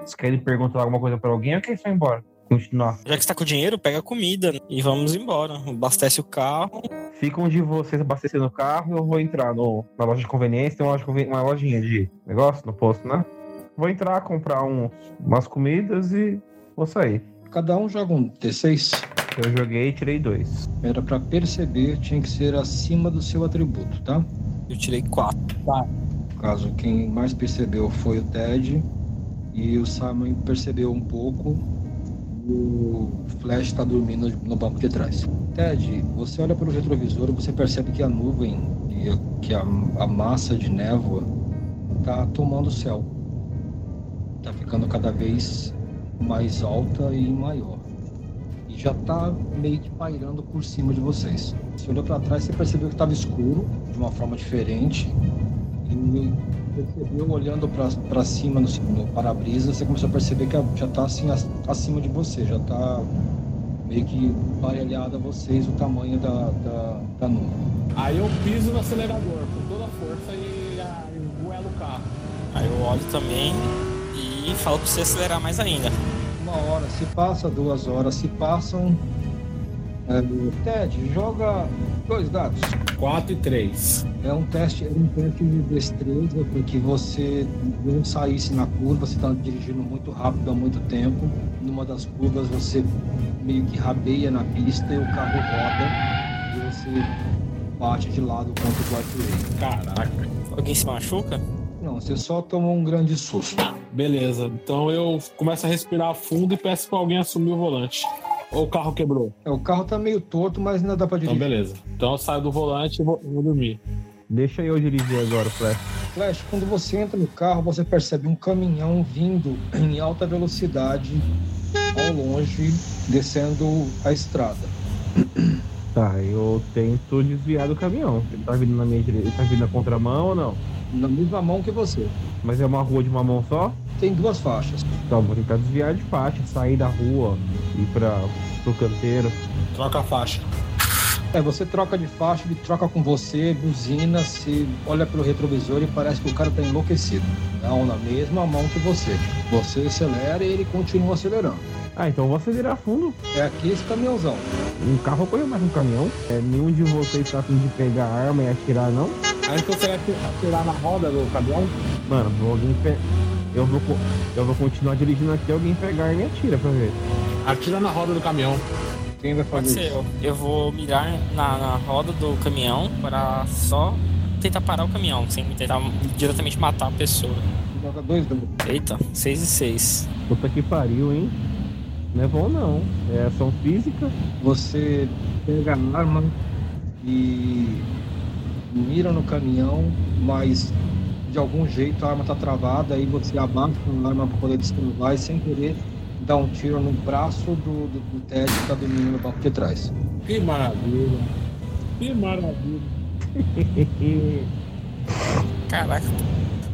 Vocês querem perguntar alguma coisa pra alguém ou querem só ir embora? Continuar. Já que você tá com dinheiro, pega comida e vamos embora. Abastece o carro. Fica onde vocês abastecendo o carro, eu vou entrar no, na loja de conveniência, tem uma, loja de uma lojinha de negócio no posto, né? Vou entrar, comprar uns, umas comidas e vou sair. Cada um joga um T6. Eu joguei e tirei dois. Era pra perceber, tinha que ser acima do seu atributo, tá? Eu tirei quatro. No caso, quem mais percebeu foi o Ted e o Simon percebeu um pouco. O Flash está dormindo no banco de trás. Ted, você olha pelo retrovisor e você percebe que a nuvem e que a, a massa de névoa está tomando o céu. Está ficando cada vez mais alta e maior. E já está meio que pairando por cima de vocês. Você olhou para trás, você percebeu que estava escuro de uma forma diferente e percebeu olhando para cima no, no para-brisa, você começou a perceber que já está assim ac- acima de você, já está meio que baralhado a vocês o tamanho da, da, da nuvem. Aí eu piso no acelerador com toda a força e ah, enguelo o carro. Aí eu olho também e falo pra você acelerar mais ainda. Uma hora se passa, duas horas se passam. É, Ted, joga dois dados. 4 e 3. É um teste, é um teste de destreza para que você não saísse na curva, você está dirigindo muito rápido há muito tempo. Numa das curvas você meio que rabeia na pista e o carro roda e você bate de lado contra o guardrail. Caraca. Alguém se machuca? Não, você só tomou um grande susto. Beleza. Então eu começo a respirar fundo e peço pra alguém assumir o volante. Ou o carro quebrou. É, o carro tá meio torto, mas ainda dá para Então dirigir. beleza. Então eu saio do volante e vou, vou dormir. Deixa eu dirigir agora, Flash. Flash, quando você entra no carro, você percebe um caminhão vindo em alta velocidade ao longe, descendo a estrada. <clears throat> Tá, eu tento desviar do caminhão. Ele tá vindo na minha direita. Ele tá vindo na contramão ou não? Na mesma mão que você. Mas é uma rua de uma mão só? Tem duas faixas. Então, vou tentar desviar de faixa, sair da rua, ir pra, pro canteiro. Troca a faixa. É, você troca de faixa, ele troca com você, buzina, se olha pelo retrovisor e parece que o cara tá enlouquecido. Não, na mesma mão que você. Você acelera e ele continua acelerando. Ah, então eu vou acelerar fundo. É aqui esse caminhãozão. Um carro correu mais um caminhão. É, nenhum de vocês tá afim de pegar a arma e atirar, não? Aí então você vai atirar na roda do caminhão? Mano, vou alguém pe... eu, vou, eu vou continuar dirigindo aqui, alguém pegar e atira pra ver. Atira na roda do caminhão. Quem vai Pode fazer ser isso? eu. Eu vou mirar na, na roda do caminhão para só tentar parar o caminhão, sem tentar diretamente matar a pessoa. Joga dois. Eita, 6 e 6. Puta que pariu, hein? Não é bom não. É ação física. Você pega a arma e mira no caminhão, mas de algum jeito a arma tá travada, aí você abaixa a arma para poder destravar e sem querer dá um tiro no braço do, do, do Ted que tá dormindo no banco de trás. Que maravilha. Que maravilha. <laughs> Caraca,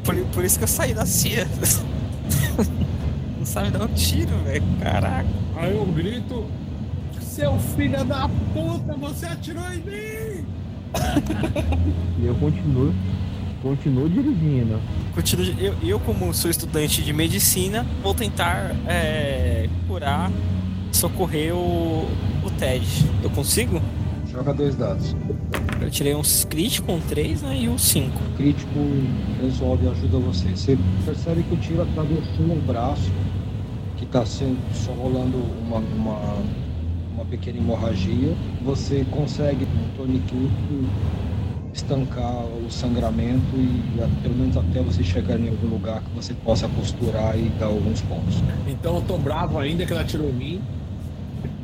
por, por isso que eu saí da CIA. <laughs> Não sabe dar um tiro, velho. Caraca. Aí eu grito: Seu filho da puta, você atirou em mim! <laughs> E eu continuo, continuo dirigindo. Continuo, eu, eu, como sou estudante de medicina, vou tentar é, curar, socorrer o, o Ted. Eu consigo? Joga dois dados. Eu tirei um crítico, um 3 né, e um 5. Crítico resolve e ajuda você. Você percebe que o tiro atravessou o braço, que está sendo só rolando uma, uma, uma pequena hemorragia. Você consegue, com um tourniquet, estancar o sangramento e pelo menos até você chegar em algum lugar que você possa costurar e dar alguns pontos. Então eu tô bravo ainda que ele atirou em mim.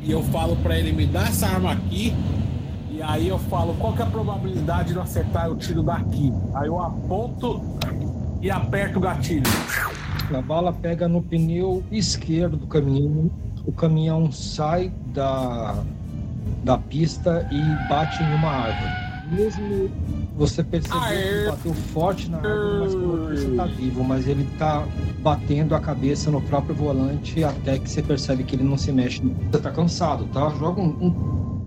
E eu falo pra ele: Me dá essa arma aqui. E aí eu falo: Qual que é a probabilidade de eu acertar o tiro daqui? Aí eu aponto e aperto o gatilho. A bala pega no pneu esquerdo do caminhão, o caminhão sai da, da pista e bate em uma árvore. Mesmo você percebeu que bateu forte na árvore, mas pelo você está vivo, mas ele está batendo a cabeça no próprio volante até que você percebe que ele não se mexe. Você está cansado, tá? Joga um,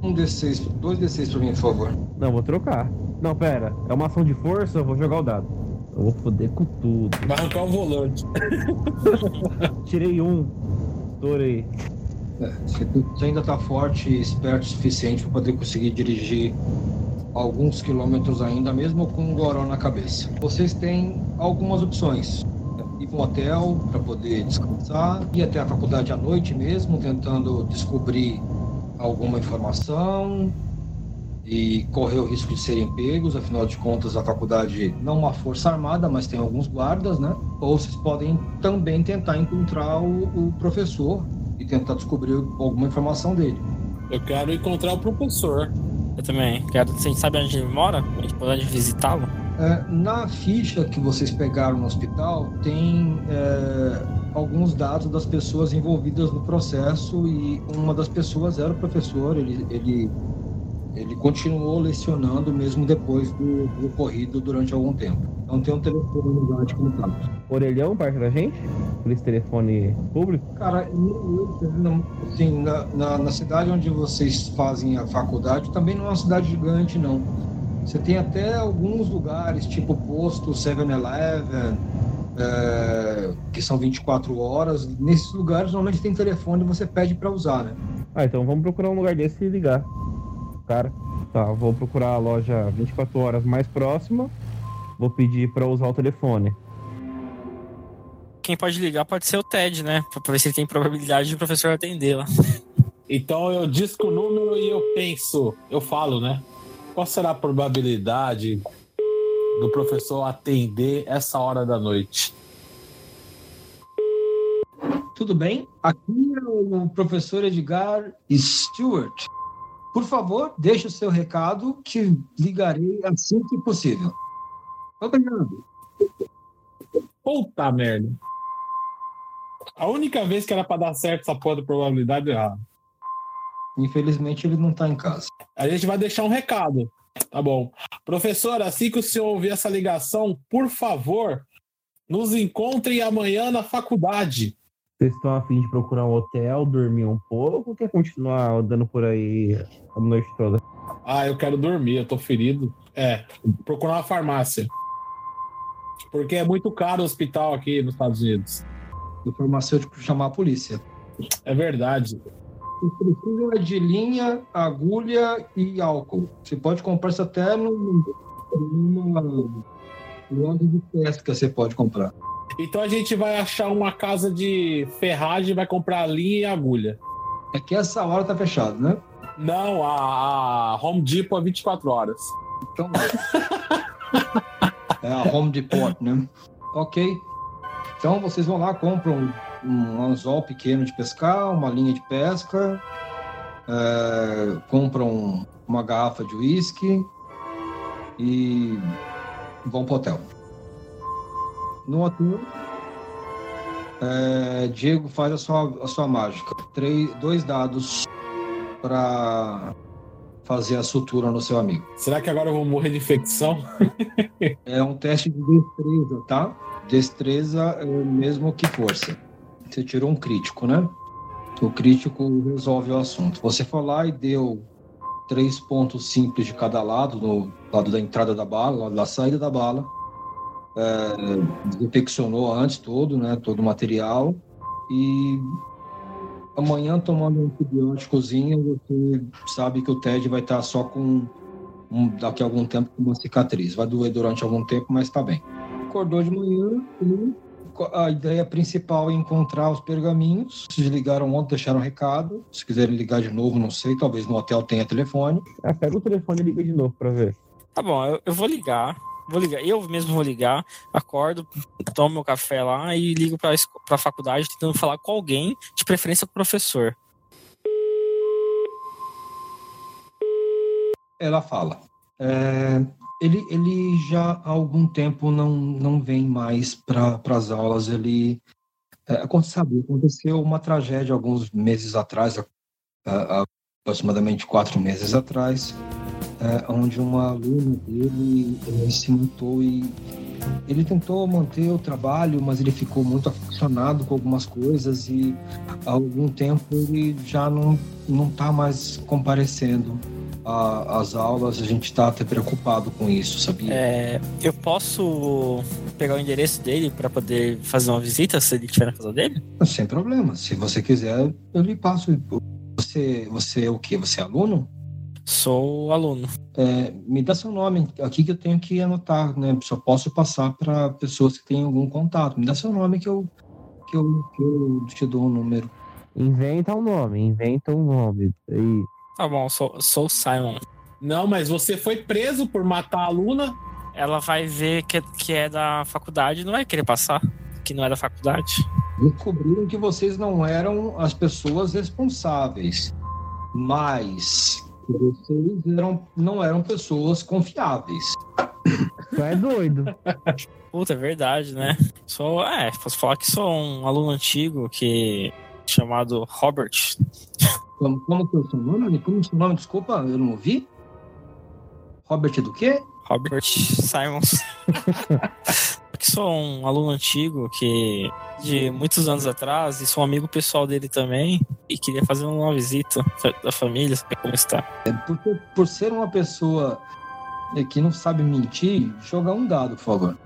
um, um D6, dois D6 pra mim, por favor. Não, vou trocar. Não, pera. É uma ação de força, eu vou jogar o dado. Eu vou foder com tudo. Vai arrancar o volante. <laughs> Tirei um. Estourei. É, você ainda está forte e esperto o suficiente para poder conseguir dirigir alguns quilômetros ainda, mesmo com um goró na cabeça. Vocês têm algumas opções. Ir para um hotel para poder descansar, ir até a faculdade à noite mesmo, tentando descobrir alguma informação e correr o risco de serem pegos, afinal de contas a faculdade não é uma força armada, mas tem alguns guardas, né? Ou vocês podem também tentar encontrar o, o professor e tentar descobrir alguma informação dele. Eu quero encontrar o professor. Eu também. Quero, você sabe onde ele mora? A gente pode visitá-lo? É, na ficha que vocês pegaram no hospital, tem é, alguns dados das pessoas envolvidas no processo e uma das pessoas era o professor, ele, ele, ele continuou lecionando mesmo depois do, do ocorrido durante algum tempo. Então tem um telefone lá de contato. Orelhão perto da gente? por esse telefone público? Cara, assim, na, na, na, cidade onde vocês fazem a faculdade, também não é uma cidade gigante, não. Você tem até alguns lugares, tipo posto 7-Eleven, é, que são 24 horas. Nesses lugares, normalmente tem telefone e você pede para usar, né? Ah, então vamos procurar um lugar desse e ligar. Cara, tá, vou procurar a loja 24 horas mais próxima. Vou pedir para usar o telefone. Quem pode ligar pode ser o Ted, né? Pra ver se ele tem probabilidade de o professor atendê-la. Então eu disco o número e eu penso, eu falo, né? Qual será a probabilidade do professor atender essa hora da noite? Tudo bem? Aqui é o professor Edgar Stewart. Por favor, deixe o seu recado que ligarei assim que possível. Obrigado. Puta merda. A única vez que era para dar certo essa porra da probabilidade é errada. Infelizmente ele não está em casa. A gente vai deixar um recado. Tá bom. Professor, assim que o senhor ouvir essa ligação, por favor, nos encontre amanhã na faculdade. Vocês estão a fim de procurar um hotel, dormir um pouco ou quer continuar andando por aí a noite toda? Ah, eu quero dormir, eu tô ferido. É, procurar uma farmácia. Porque é muito caro o hospital aqui nos Estados Unidos. O farmacêutico chamar a polícia. É verdade. O precisa é de linha, agulha e álcool. Você pode comprar isso até numa loja de pesca, você pode comprar. Então a gente vai achar uma casa de ferragem, vai comprar linha e agulha. É que essa hora tá fechado, né? Não, a, a Home Depot é 24 horas. Então. <laughs> é a Home Depot, né? Ok. Então vocês vão lá, compram um anzol pequeno de pescar, uma linha de pesca, é, compram uma garrafa de uísque e vão pro hotel. No hotel, é, Diego faz a sua, a sua mágica. Três, dois dados para fazer a sutura no seu amigo. Será que agora eu vou morrer de infecção? <laughs> é um teste de destreza, tá? Destreza é o mesmo que força. Você tirou um crítico, né? O crítico resolve o assunto. Você foi lá e deu três pontos simples de cada lado, no lado da entrada da bala, lado da saída da bala. É, desinfeccionou antes todo, né? Todo o material. E amanhã, tomando um antibióticozinho, você sabe que o TED vai estar só com, um, daqui a algum tempo, com uma cicatriz. Vai doer durante algum tempo, mas está bem acordou de manhã e a ideia principal é encontrar os pergaminhos. Vocês ligaram ontem, deixaram um recado. Se quiserem ligar de novo, não sei, talvez no hotel tenha telefone. Ah, pega o telefone e liga de novo para ver. Tá bom, eu, eu, vou ligar. Vou ligar, eu mesmo vou ligar, acordo, tomo meu café lá e ligo para a faculdade tentando falar com alguém, de preferência com o professor. Ela fala: é, ele, ele já há algum tempo não, não vem mais para as aulas. Ele é, sabe, aconteceu uma tragédia alguns meses atrás, aproximadamente quatro meses atrás, é, onde uma aluna dele se matou e ele tentou manter o trabalho, mas ele ficou muito aficionado com algumas coisas e há algum tempo ele já não não está mais comparecendo às aulas. A gente está até preocupado com isso, sabia? É, eu posso pegar o endereço dele para poder fazer uma visita se ele estiver na casa dele? Sem problema. Se você quiser, eu lhe passo. Você, você é o quê? Você é aluno? Sou aluno. É, me dá seu nome aqui que eu tenho que anotar, né? Só posso passar para pessoas que têm algum contato. Me dá seu nome que eu, que eu, que eu te dou um número. Inventa um nome, inventa um nome. E... Tá bom, sou, sou Simon. Não, mas você foi preso por matar a aluna. Ela vai ver que, que é da faculdade não vai querer passar. Que não é da faculdade. Descobriram que vocês não eram as pessoas responsáveis, mas vocês eram, não eram pessoas confiáveis. Tu é doido. Puta, é verdade, né? Sou, é, posso falar que sou um aluno antigo que chamado Robert. Como, como que é o seu nome? Como é o seu nome? Desculpa, eu não ouvi. Robert do quê? Robert Simons. <laughs> que sou um aluno antigo que de muitos anos atrás e sou um amigo pessoal dele também e queria fazer uma visita da família, saber como está. É, por, por ser uma pessoa que não sabe mentir, joga um dado, por favor.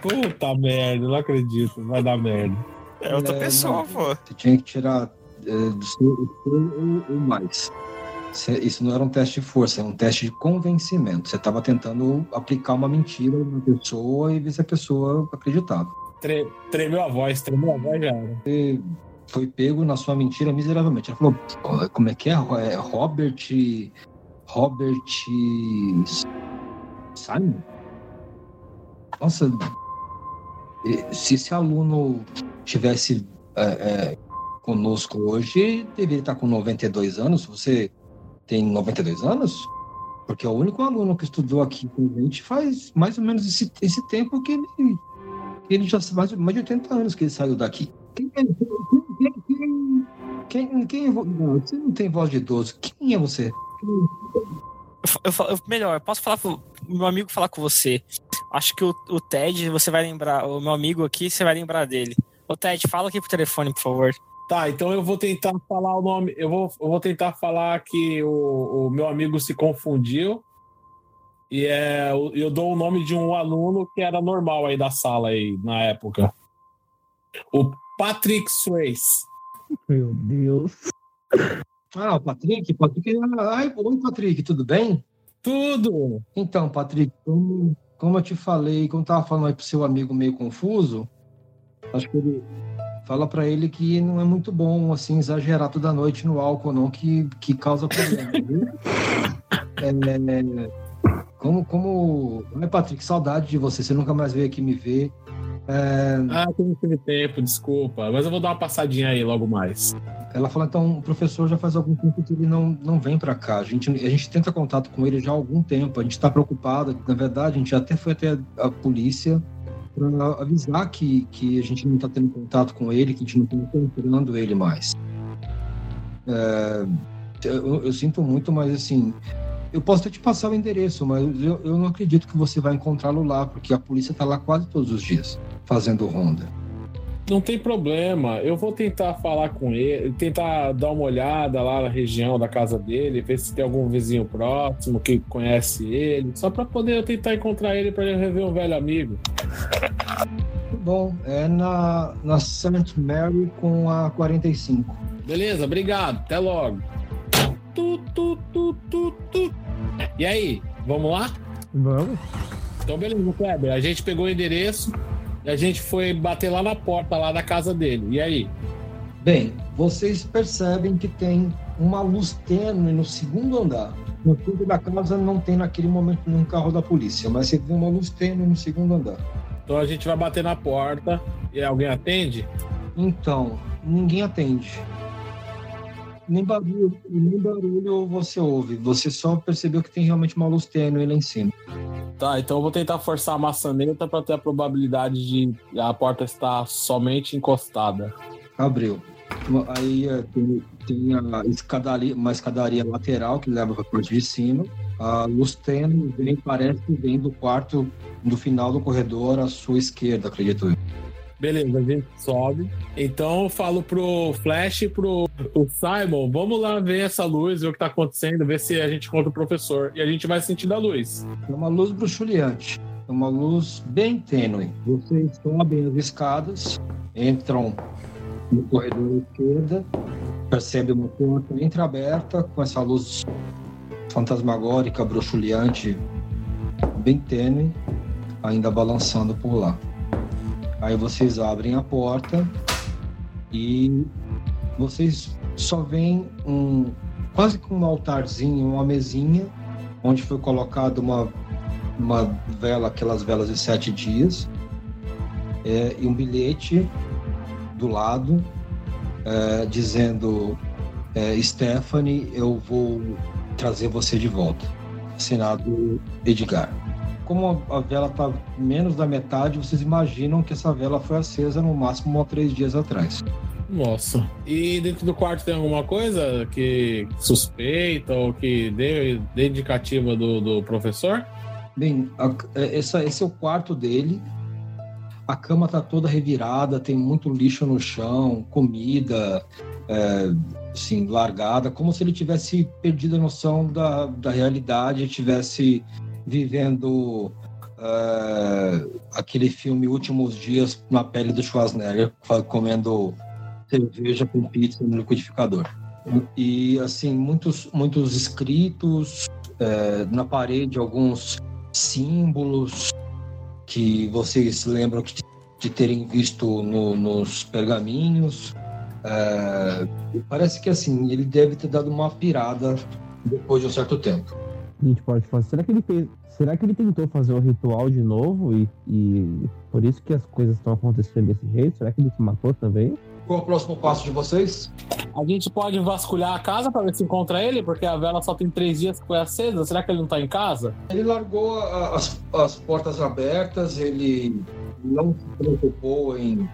Puta merda, não acredito, vai dar merda. É outra é, pessoa, não, pô. Você tinha que tirar é, do seu ou mais. Isso não era um teste de força, era um teste de convencimento. Você estava tentando aplicar uma mentira na pessoa e ver se a pessoa acreditava. Tre tremeu a voz, tremeu a voz já era. Você foi pego na sua mentira miseravelmente. Ela falou: como é que é? é Robert. Robert. Simon? Nossa, se esse aluno tivesse é, é, conosco hoje, deveria estar com 92 anos. Você tem 92 anos? Porque é o único aluno que estudou aqui com a gente faz mais ou menos esse, esse tempo que ele, ele já faz mais de 80 anos que ele saiu daqui. Quem, quem, quem, quem, não, Você não tem voz de idoso. Quem é você? Eu, eu, melhor, eu posso falar pro meu amigo falar com você. Acho que o, o Ted, você vai lembrar, o meu amigo aqui, você vai lembrar dele. Ô Ted, fala aqui pro telefone, por favor. Tá, então eu vou tentar falar o nome. Eu vou, eu vou tentar falar que o, o meu amigo se confundiu. E é, eu dou o nome de um aluno que era normal aí da sala aí na época. O Patrick Swayze. Meu Deus. Ah, o Patrick, Patrick. Ai, oi, Patrick, tudo bem? Tudo! Então, Patrick, como, como eu te falei, como eu tava falando aí pro seu amigo meio confuso, acho que ele fala para ele que não é muito bom assim exagerar toda noite no álcool não que, que causa problema é, como como Ai, Patrick? Saudade de você você nunca mais veio aqui me ver. É... ah não tive tempo desculpa. Mas eu vou dar uma passadinha aí logo mais. ela fala então o professor já faz algum tempo que ele não não vem para cá. A gente a gente tenta contato com ele já há algum tempo. A gente está preocupado na verdade a gente até foi até a polícia para avisar que, que a gente não está tendo contato com ele, que a gente não está encontrando ele mais. É, eu, eu, sinto muito, mas assim, eu posso até te passar o endereço, mas eu, eu não acredito que você vai encontrá-lo lá, porque a polícia está lá quase todos os dias, fazendo ronda. Não tem problema, eu vou tentar falar com ele, tentar dar uma olhada lá na região da casa dele, ver se tem algum vizinho próximo que conhece ele, só para poder tentar encontrar ele para ele rever um velho amigo. Bom, é na, na St. Mary com a 45. Beleza, obrigado, até logo. Tu, tu, tu, tu, tu. E aí, vamos lá? Vamos. Então, beleza, Kleber. A gente pegou o endereço, e a gente foi bater lá na porta lá da casa dele. E aí? Bem, vocês percebem que tem uma luz tênue no segundo andar. No fundo da casa não tem naquele momento nenhum carro da polícia, mas você vê uma luz tênue no segundo andar. Então a gente vai bater na porta e alguém atende? Então, ninguém atende. Nem barulho, nem barulho você ouve. Você só percebeu que tem realmente uma luz tênue lá em cima. Tá, então eu vou tentar forçar a maçaneta para ter a probabilidade de a porta estar somente encostada. Abriu. Aí é, tem, tem a escadaria, uma escadaria lateral que leva para a parte de cima. A luz tênue vem, parece que vem do quarto, do final do corredor, à sua esquerda, acredito eu. Beleza, a gente sobe. Então eu falo pro Flash e pro Simon, vamos lá ver essa luz, ver o que tá acontecendo, ver se a gente encontra o professor. E a gente vai sentindo a luz. É uma luz bruxuleante. É uma luz bem tênue. Vocês sobem as escadas, entram no corredor esquerda, percebem uma porta entreaberta com essa luz fantasmagórica, bruxuleante, bem tênue, ainda balançando por lá. Aí vocês abrem a porta e vocês só veem um quase que um altarzinho, uma mesinha onde foi colocada uma uma vela, aquelas velas de sete dias, é, e um bilhete do lado é, dizendo é, Stephanie, eu vou trazer você de volta. Assinado Edgar como a vela está menos da metade, vocês imaginam que essa vela foi acesa no máximo há três dias atrás. Nossa. E dentro do quarto tem alguma coisa que suspeita ou que dê, dê indicativa do, do professor? Bem, a, é, essa, esse é o quarto dele. a cama tá toda revirada, tem muito lixo no chão, comida, é, assim, largada, como se ele tivesse perdido a noção da, da realidade, estivesse vivendo é, aquele filme Últimos Dias na pele do Schwarzenegger, comendo cerveja com pizza no liquidificador. E, assim, muitos, muitos escritos é, na parede, alguns símbolos que vocês lembram de terem visto no, nos pergaminhos. É, parece que, assim, ele deve ter dado uma pirada depois de um certo tempo. A gente pode fazer. Será que ele fez, será que ele tentou fazer o ritual de novo e, e por isso que as coisas estão acontecendo desse jeito? Será que ele se matou também? Qual é o próximo passo de vocês? A gente pode vasculhar a casa para ver se encontra ele, porque a vela só tem três dias que foi acesa. Será que ele não tá em casa? Ele largou as, as portas abertas, ele não se preocupou em,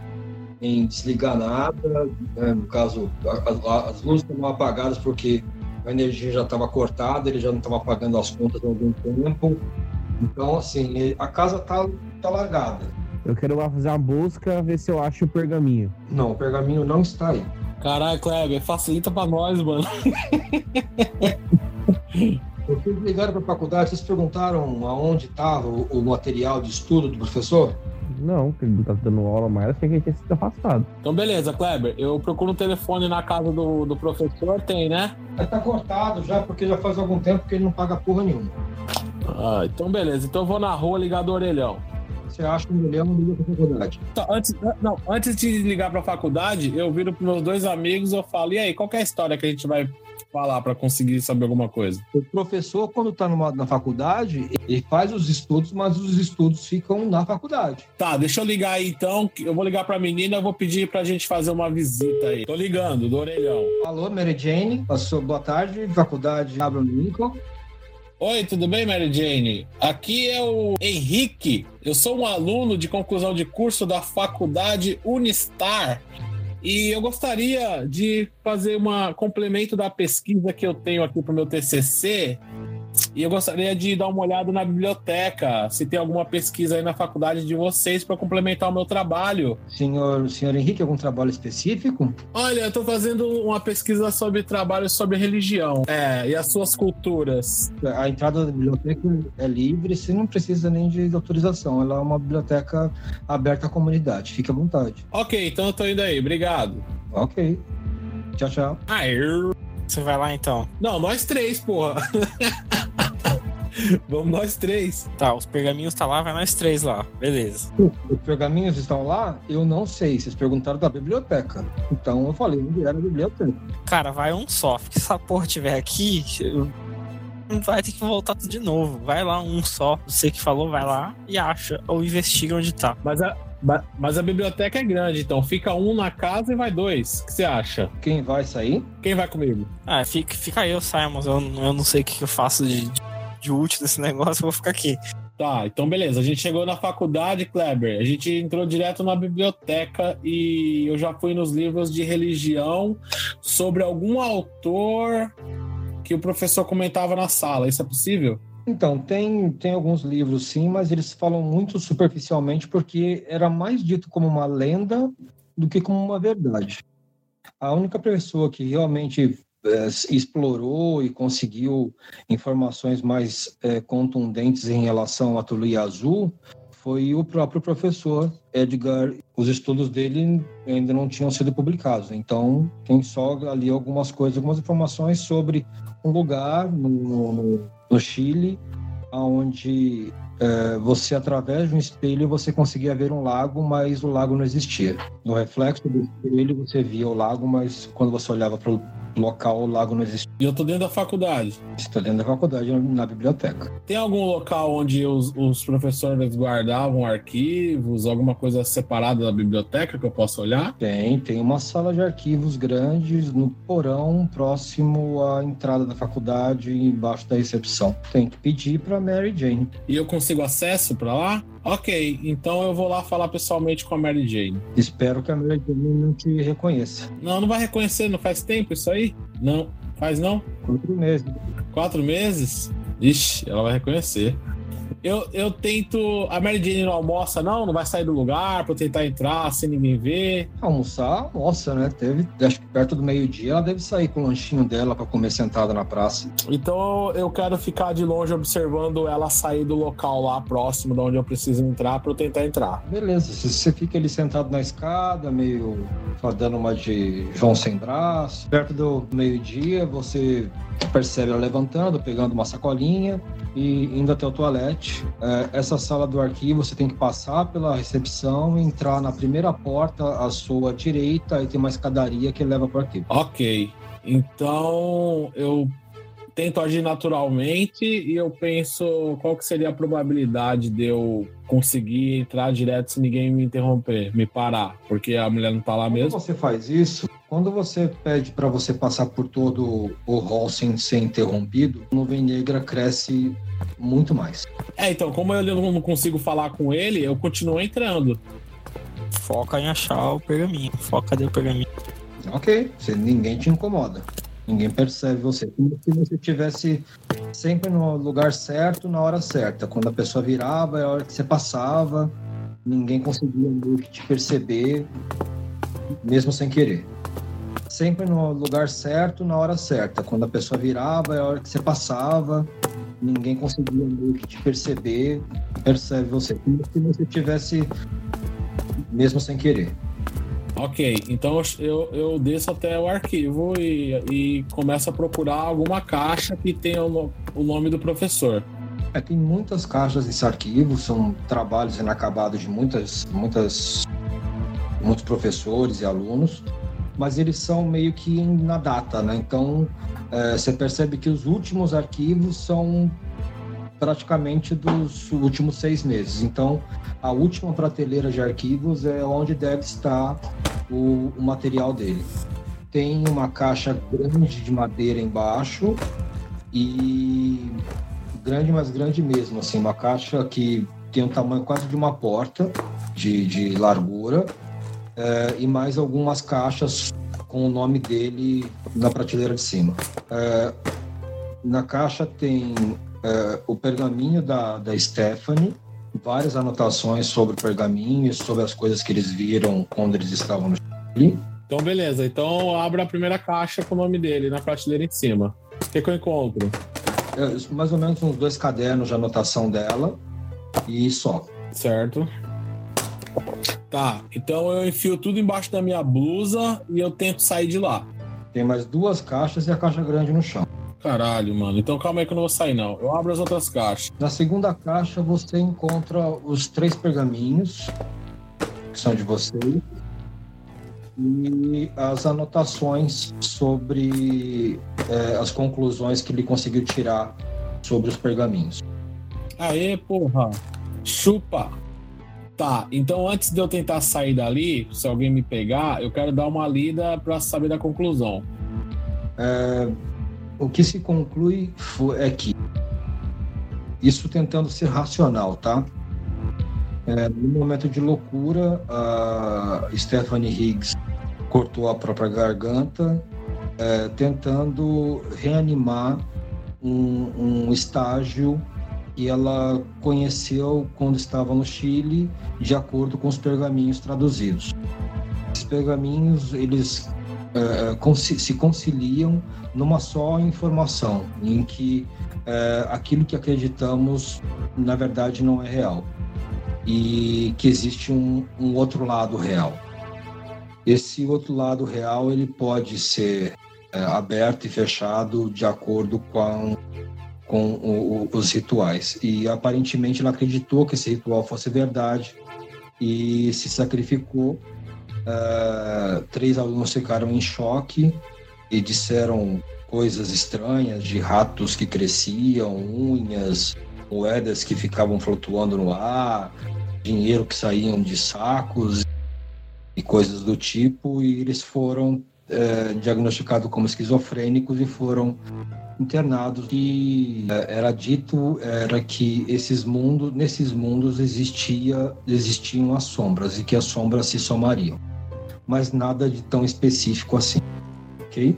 em desligar nada. Né? No caso, as, as luzes estavam apagadas porque a energia já estava cortada, ele já não estava pagando as contas há algum tempo. Então, assim, a casa tá, tá largada. Eu quero lá fazer uma busca, ver se eu acho o pergaminho. Não, o pergaminho não está aí. Caralho, Kleber, facilita pra nós, mano. <laughs> Vocês ligaram para a faculdade, vocês perguntaram aonde estava o, o, material de estudo do professor? Não, que ele tá dando aula, mas achei que ele tinha sido afastado. Então, beleza, Kleber. Eu procuro um telefone na casa do, do professor, tem, né? Ele tá cortado já, porque já faz algum tempo que ele não paga porra nenhuma. Ah, então beleza. Então eu vou na rua ligar do orelhão você acha um milhão não liga para faculdade. Então, antes, não, antes de ligar para a faculdade, eu viro para meus dois amigos eu falo, e aí, qual é a história que a gente vai falar para conseguir saber alguma coisa? O professor, quando está na faculdade, ele faz os estudos, mas os estudos ficam na faculdade. Tá, deixa eu ligar aí então. Eu vou ligar para a menina, eu vou pedir para a gente fazer uma visita aí. Tô ligando, do orelhão. Alô, Mary Jane, passou boa tarde, faculdade Abraham Lincoln. Oi, tudo bem, Mary Jane? Aqui é o Henrique. Eu sou um aluno de conclusão de curso da faculdade Unistar. E eu gostaria de fazer um complemento da pesquisa que eu tenho aqui para o meu TCC e eu gostaria de dar uma olhada na biblioteca, se tem alguma pesquisa aí na faculdade de vocês para complementar o meu trabalho. Senhor, senhor Henrique, algum trabalho específico? Olha, eu estou fazendo uma pesquisa sobre trabalho sobre religião é, e as suas culturas. A entrada da biblioteca é livre, você não precisa nem de autorização. Ela é uma biblioteca aberta à comunidade. Fique à vontade. Ok, então eu tô indo aí. Obrigado. Ok. Tchau, tchau. Aê. Você vai lá então? Não, nós três, porra. <laughs> Vamos nós três. Tá, os pergaminhos tá lá, vai nós três lá. Beleza. Os pergaminhos estão lá? Eu não sei. Vocês perguntaram da biblioteca. Então eu falei onde era a biblioteca. Cara, vai um só. Se essa porra tiver aqui, vai ter que voltar tudo de novo. Vai lá um só. Você que falou, vai lá e acha. Ou investiga onde tá. Mas a, mas a biblioteca é grande, então fica um na casa e vai dois. O que você acha? Quem vai sair? Quem vai comigo? Ah, fica, fica eu, Simon. Eu, eu não sei o que eu faço de, de útil desse <laughs> negócio, eu vou ficar aqui. Tá, então beleza. A gente chegou na faculdade, Kleber. A gente entrou direto na biblioteca e eu já fui nos livros de religião sobre algum autor que o professor comentava na sala. Isso é possível? Então, tem, tem alguns livros sim, mas eles falam muito superficialmente porque era mais dito como uma lenda do que como uma verdade. A única pessoa que realmente é, explorou e conseguiu informações mais é, contundentes em relação à Tuluia Azul foi o próprio professor Edgar. Os estudos dele ainda não tinham sido publicados, então tem só ali algumas coisas, algumas informações sobre um lugar no, no no Chile, onde é, você, através de um espelho, você conseguia ver um lago, mas o lago não existia. No reflexo do espelho, você via o lago, mas quando você olhava para local, o lago não existia. E eu tô dentro da faculdade. Estou dentro da faculdade, na biblioteca. Tem algum local onde os, os professores guardavam arquivos, alguma coisa separada da biblioteca que eu possa olhar? Tem, tem uma sala de arquivos grandes no porão, próximo à entrada da faculdade, embaixo da recepção. Tem que pedir para Mary Jane. E eu consigo acesso para lá? Ok, então eu vou lá falar pessoalmente com a Mary Jane. Espero que a Mary Jane não te reconheça. Não, não vai reconhecer, não faz tempo isso aí? Não, faz não? Quatro meses. Quatro meses? Ixi, ela vai reconhecer. Eu, eu tento. A Mary Jane não almoça, não? Não vai sair do lugar pra eu tentar entrar sem ninguém ver. Almoçar, almoça, né? Teve, acho que perto do meio-dia ela deve sair com o lanchinho dela pra comer sentada na praça. Então eu quero ficar de longe observando ela sair do local lá próximo de onde eu preciso entrar pra eu tentar entrar. Beleza, se você fica ali sentado na escada, meio dando uma de João sem braço, perto do meio-dia você percebe ela levantando, pegando uma sacolinha e indo até o toalete. É, essa sala do arquivo você tem que passar pela recepção, entrar na primeira porta à sua direita e tem uma escadaria que leva para o arquivo. Ok. Então eu tento agir naturalmente e eu penso qual que seria a probabilidade de eu conseguir entrar direto se ninguém me interromper, me parar, porque a mulher não tá lá mesmo. Quando você faz isso, quando você pede para você passar por todo o hall sem ser interrompido, a nuvem negra cresce muito mais. É, então, como eu não consigo falar com ele, eu continuo entrando. Foca em achar o pergaminho. Foca o pergaminho? Ok, você, ninguém te incomoda. Ninguém percebe você. Como se você estivesse sempre no lugar certo, na hora certa. Quando a pessoa virava, é a hora que você passava. Ninguém conseguia te perceber, mesmo sem querer. Sempre no lugar certo, na hora certa. Quando a pessoa virava, é a hora que você passava. Ninguém conseguia te perceber, percebe você. Como se você estivesse, mesmo sem querer. Ok, então eu, eu desço até o arquivo e, e começo a procurar alguma caixa que tenha o, o nome do professor. É, tem muitas caixas nesse arquivo, são trabalhos inacabados de muitas, muitas, muitos professores e alunos, mas eles são meio que na data, né? Então é, você percebe que os últimos arquivos são praticamente dos últimos seis meses. Então, a última prateleira de arquivos é onde deve estar o, o material dele. Tem uma caixa grande de madeira embaixo e grande, mas grande mesmo, assim, uma caixa que tem um tamanho quase de uma porta de, de largura é, e mais algumas caixas com o nome dele na prateleira de cima. É, na caixa tem é, o pergaminho da, da Stephanie, várias anotações sobre o pergaminho, sobre as coisas que eles viram quando eles estavam no Chile. Então, beleza. Então, abra a primeira caixa com o nome dele na prateleira em cima. O que, que eu encontro? É, mais ou menos uns dois cadernos de anotação dela e só. Certo. Tá, então eu enfio tudo embaixo da minha blusa e eu tento sair de lá. Tem mais duas caixas e a caixa grande no chão. Caralho, mano. Então calma aí que eu não vou sair, não. Eu abro as outras caixas. Na segunda caixa você encontra os três pergaminhos, que são de vocês, e as anotações sobre é, as conclusões que ele conseguiu tirar sobre os pergaminhos. Aê, porra! Chupa! Tá, então antes de eu tentar sair dali, se alguém me pegar, eu quero dar uma lida para saber da conclusão. É, o que se conclui é que isso tentando ser racional, tá? É, no momento de loucura, a Stephanie Higgs cortou a própria garganta, é, tentando reanimar um, um estágio que ela conheceu quando estava no Chile, de acordo com os pergaminhos traduzidos. Esses pergaminhos eles é, se conciliam numa só informação, em que é, aquilo que acreditamos na verdade não é real e que existe um, um outro lado real. Esse outro lado real ele pode ser aberto e fechado de acordo com, com o, os rituais. E aparentemente ela acreditou que esse ritual fosse verdade e se sacrificou. É, três alunos ficaram em choque e disseram coisas estranhas de ratos que cresciam, unhas, moedas que ficavam flutuando no ar, dinheiro que saíam de sacos e coisas do tipo, e eles foram é, diagnosticados como esquizofrênicos e foram internados. E é, era dito era que esses mundos nesses mundos existia existiam as sombras e que as sombras se somariam mas nada de tão específico assim ok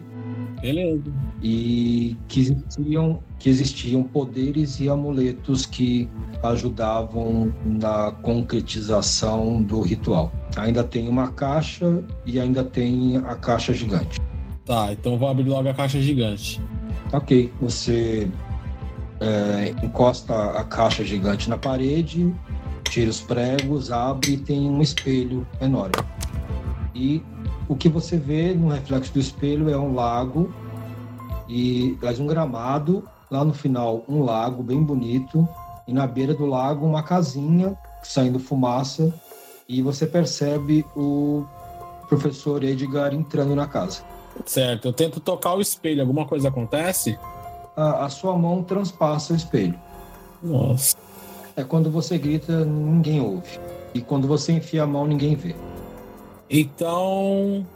Beleza. e que existiam, que existiam poderes e amuletos que ajudavam na concretização do ritual. Ainda tem uma caixa e ainda tem a caixa gigante. Tá, então vou abrir logo a caixa gigante. Ok, você é, encosta a caixa gigante na parede, tira os pregos, abre e tem um espelho enorme. E o que você vê no reflexo do espelho é um lago e mais um gramado, lá no final um lago bem bonito e na beira do lago uma casinha saindo fumaça e você percebe o professor Edgar entrando na casa. Certo, eu tento tocar o espelho, alguma coisa acontece? A, a sua mão transpassa o espelho. Nossa. É quando você grita, ninguém ouve. E quando você enfia a mão, ninguém vê. Então.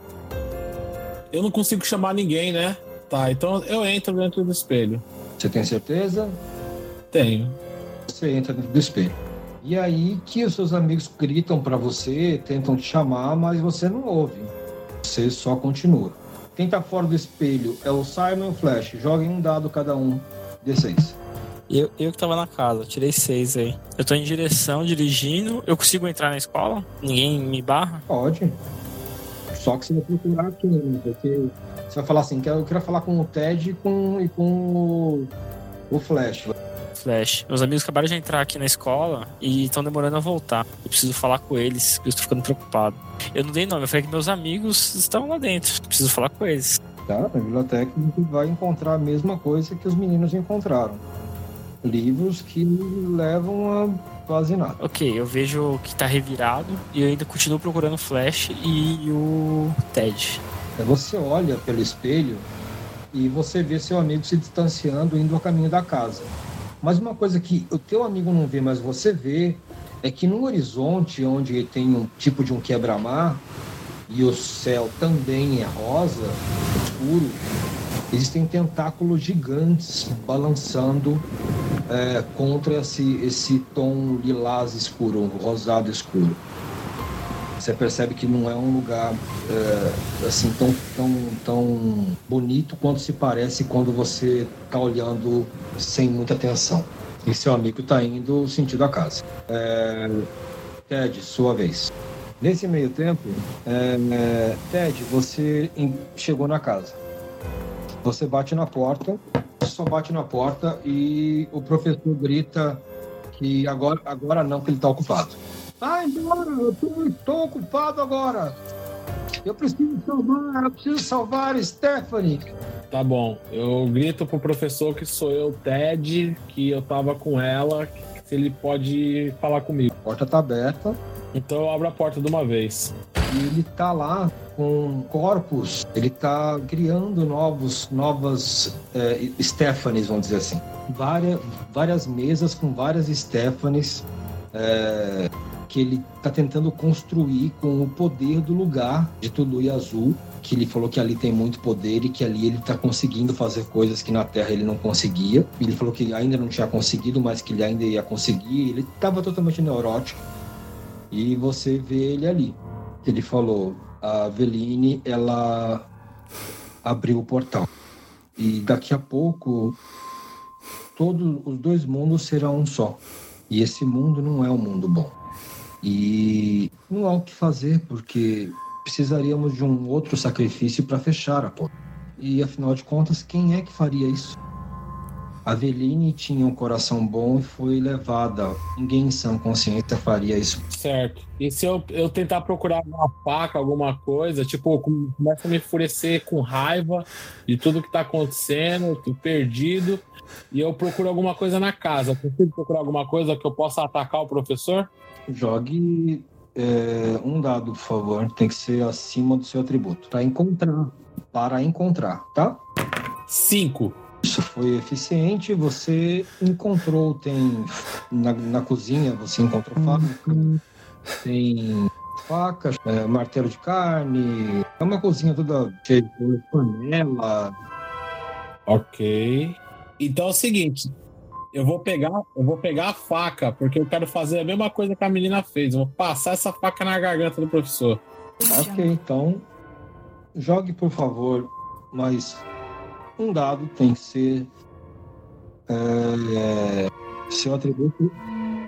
Eu não consigo chamar ninguém, né? Tá, então eu entro dentro do espelho. Você tem certeza? Tenho. Você entra dentro do espelho. E aí que os seus amigos gritam para você, tentam te chamar, mas você não ouve. Você só continua. Quem tá fora do espelho é o Simon e o Flash. Joguem um dado cada um. D6. Eu, eu que tava na casa, tirei seis aí. Eu tô em direção, dirigindo. Eu consigo entrar na escola? Ninguém me barra? Pode. Só que você vai procurar quem, porque você vai falar assim, eu quero falar com o Ted e com, e com o, o Flash. Flash. Meus amigos acabaram de entrar aqui na escola e estão demorando a voltar. Eu preciso falar com eles, porque eu estou ficando preocupado. Eu não dei nome, eu falei que meus amigos estão lá dentro. Eu preciso falar com eles. Tá? Na biblioteca vai encontrar a mesma coisa que os meninos encontraram. Livros que levam a quase nada. Ok, eu vejo que tá revirado e eu ainda continuo procurando Flash e o Ted. Aí Você olha pelo espelho e você vê seu amigo se distanciando, indo ao caminho da casa. Mas uma coisa que o teu amigo não vê, mas você vê, é que no horizonte, onde tem um tipo de um quebra-mar, e o céu também é rosa, escuro, existem tentáculos gigantes balançando é, contra esse, esse tom lilás escuro, rosado escuro. Você percebe que não é um lugar é, assim tão, tão, tão bonito quanto se parece quando você está olhando sem muita atenção. E seu amigo está indo sentido a casa. É, Ted, sua vez. Nesse meio tempo, é, é, Ted, você chegou na casa. Você bate na porta, só bate na porta e o professor grita que agora, agora não, que ele está ocupado. Vai embora, eu tô- estou ocupado agora. Eu preciso salvar, eu preciso salvar Stephanie. Tá bom. Eu grito pro professor que sou eu, Ted, que eu tava com ela, se ele pode falar comigo. A porta tá aberta Então eu abro a porta de uma vez. E ele tá lá com corpos, ele tá criando novos, novas é, Stephanies, vamos dizer assim. Várias, várias mesas com várias Stephanies é, que ele tá tentando construir com o poder do lugar de Tulu Azul, que ele falou que ali tem muito poder e que ali ele tá conseguindo fazer coisas que na Terra ele não conseguia. Ele falou que ainda não tinha conseguido, mas que ele ainda ia conseguir. Ele tava totalmente neurótico. E você vê ele ali. Ele falou: a Veline, ela abriu o portal. E daqui a pouco, todos os dois mundos serão um só. E esse mundo não é um mundo bom. E não há o que fazer, porque precisaríamos de um outro sacrifício para fechar a porta. E afinal de contas, quem é que faria isso? A Veline tinha um coração bom e foi levada. Ninguém em sã consciência faria isso. Certo. E se eu, eu tentar procurar uma faca, alguma coisa, tipo, começa a me enfurecer com raiva de tudo que tá acontecendo, tô perdido, e eu procuro alguma coisa na casa. Eu consigo procurar alguma coisa que eu possa atacar o professor? Jogue é, um dado, por favor. Tem que ser acima do seu atributo. Para encontrar. Para encontrar, tá? Cinco. Isso foi eficiente. Você encontrou, tem na, na cozinha, você encontrou faca, tem facas, é, martelo de carne. É uma cozinha toda cheia de panela. Ok. Então é o seguinte. Eu vou pegar, eu vou pegar a faca, porque eu quero fazer a mesma coisa que a menina fez. Eu vou passar essa faca na garganta do professor. Ok, então jogue, por favor, mais um dado tem que ser é, seu atributo.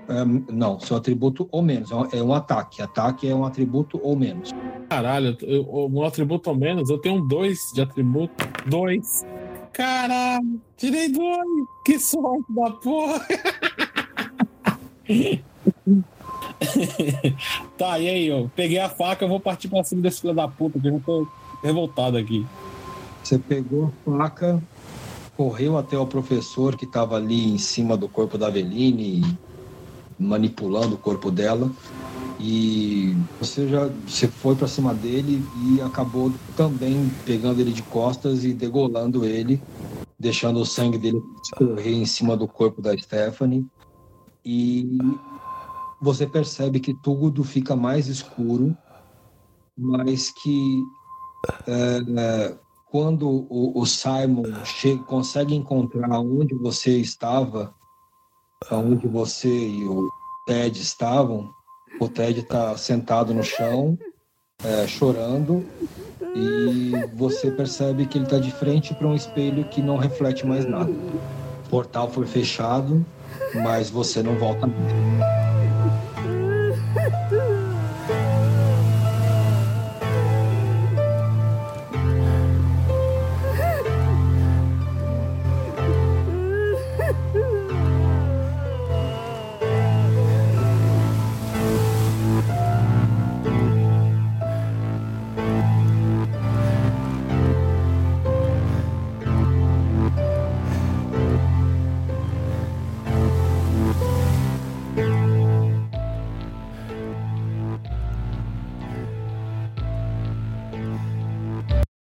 é, não, seu atributo ou menos. É um- É um ataque. Ataque é um atributo ou menos. Caralho, eu- meu atributo ao menos, eu tenho um dois de atributo. Dois. Caralho, tirei dois. Que sorte da porra. <laughs> tá, e aí, eu peguei a faca, eu vou partir pra cima desse filho da puta, que eu já tô revoltado aqui. Você pegou a faca, correu até o professor que estava ali em cima do corpo da Aveline, manipulando o corpo dela. E você já você foi para cima dele e acabou também pegando ele de costas e degolando ele, deixando o sangue dele escorrer em cima do corpo da Stephanie. E você percebe que tudo fica mais escuro, mas que é, quando o, o Simon chega, consegue encontrar onde você estava, onde você e o Ted estavam, o Ted está sentado no chão, é, chorando, e você percebe que ele está de frente para um espelho que não reflete mais nada. O portal foi fechado, mas você não volta mais.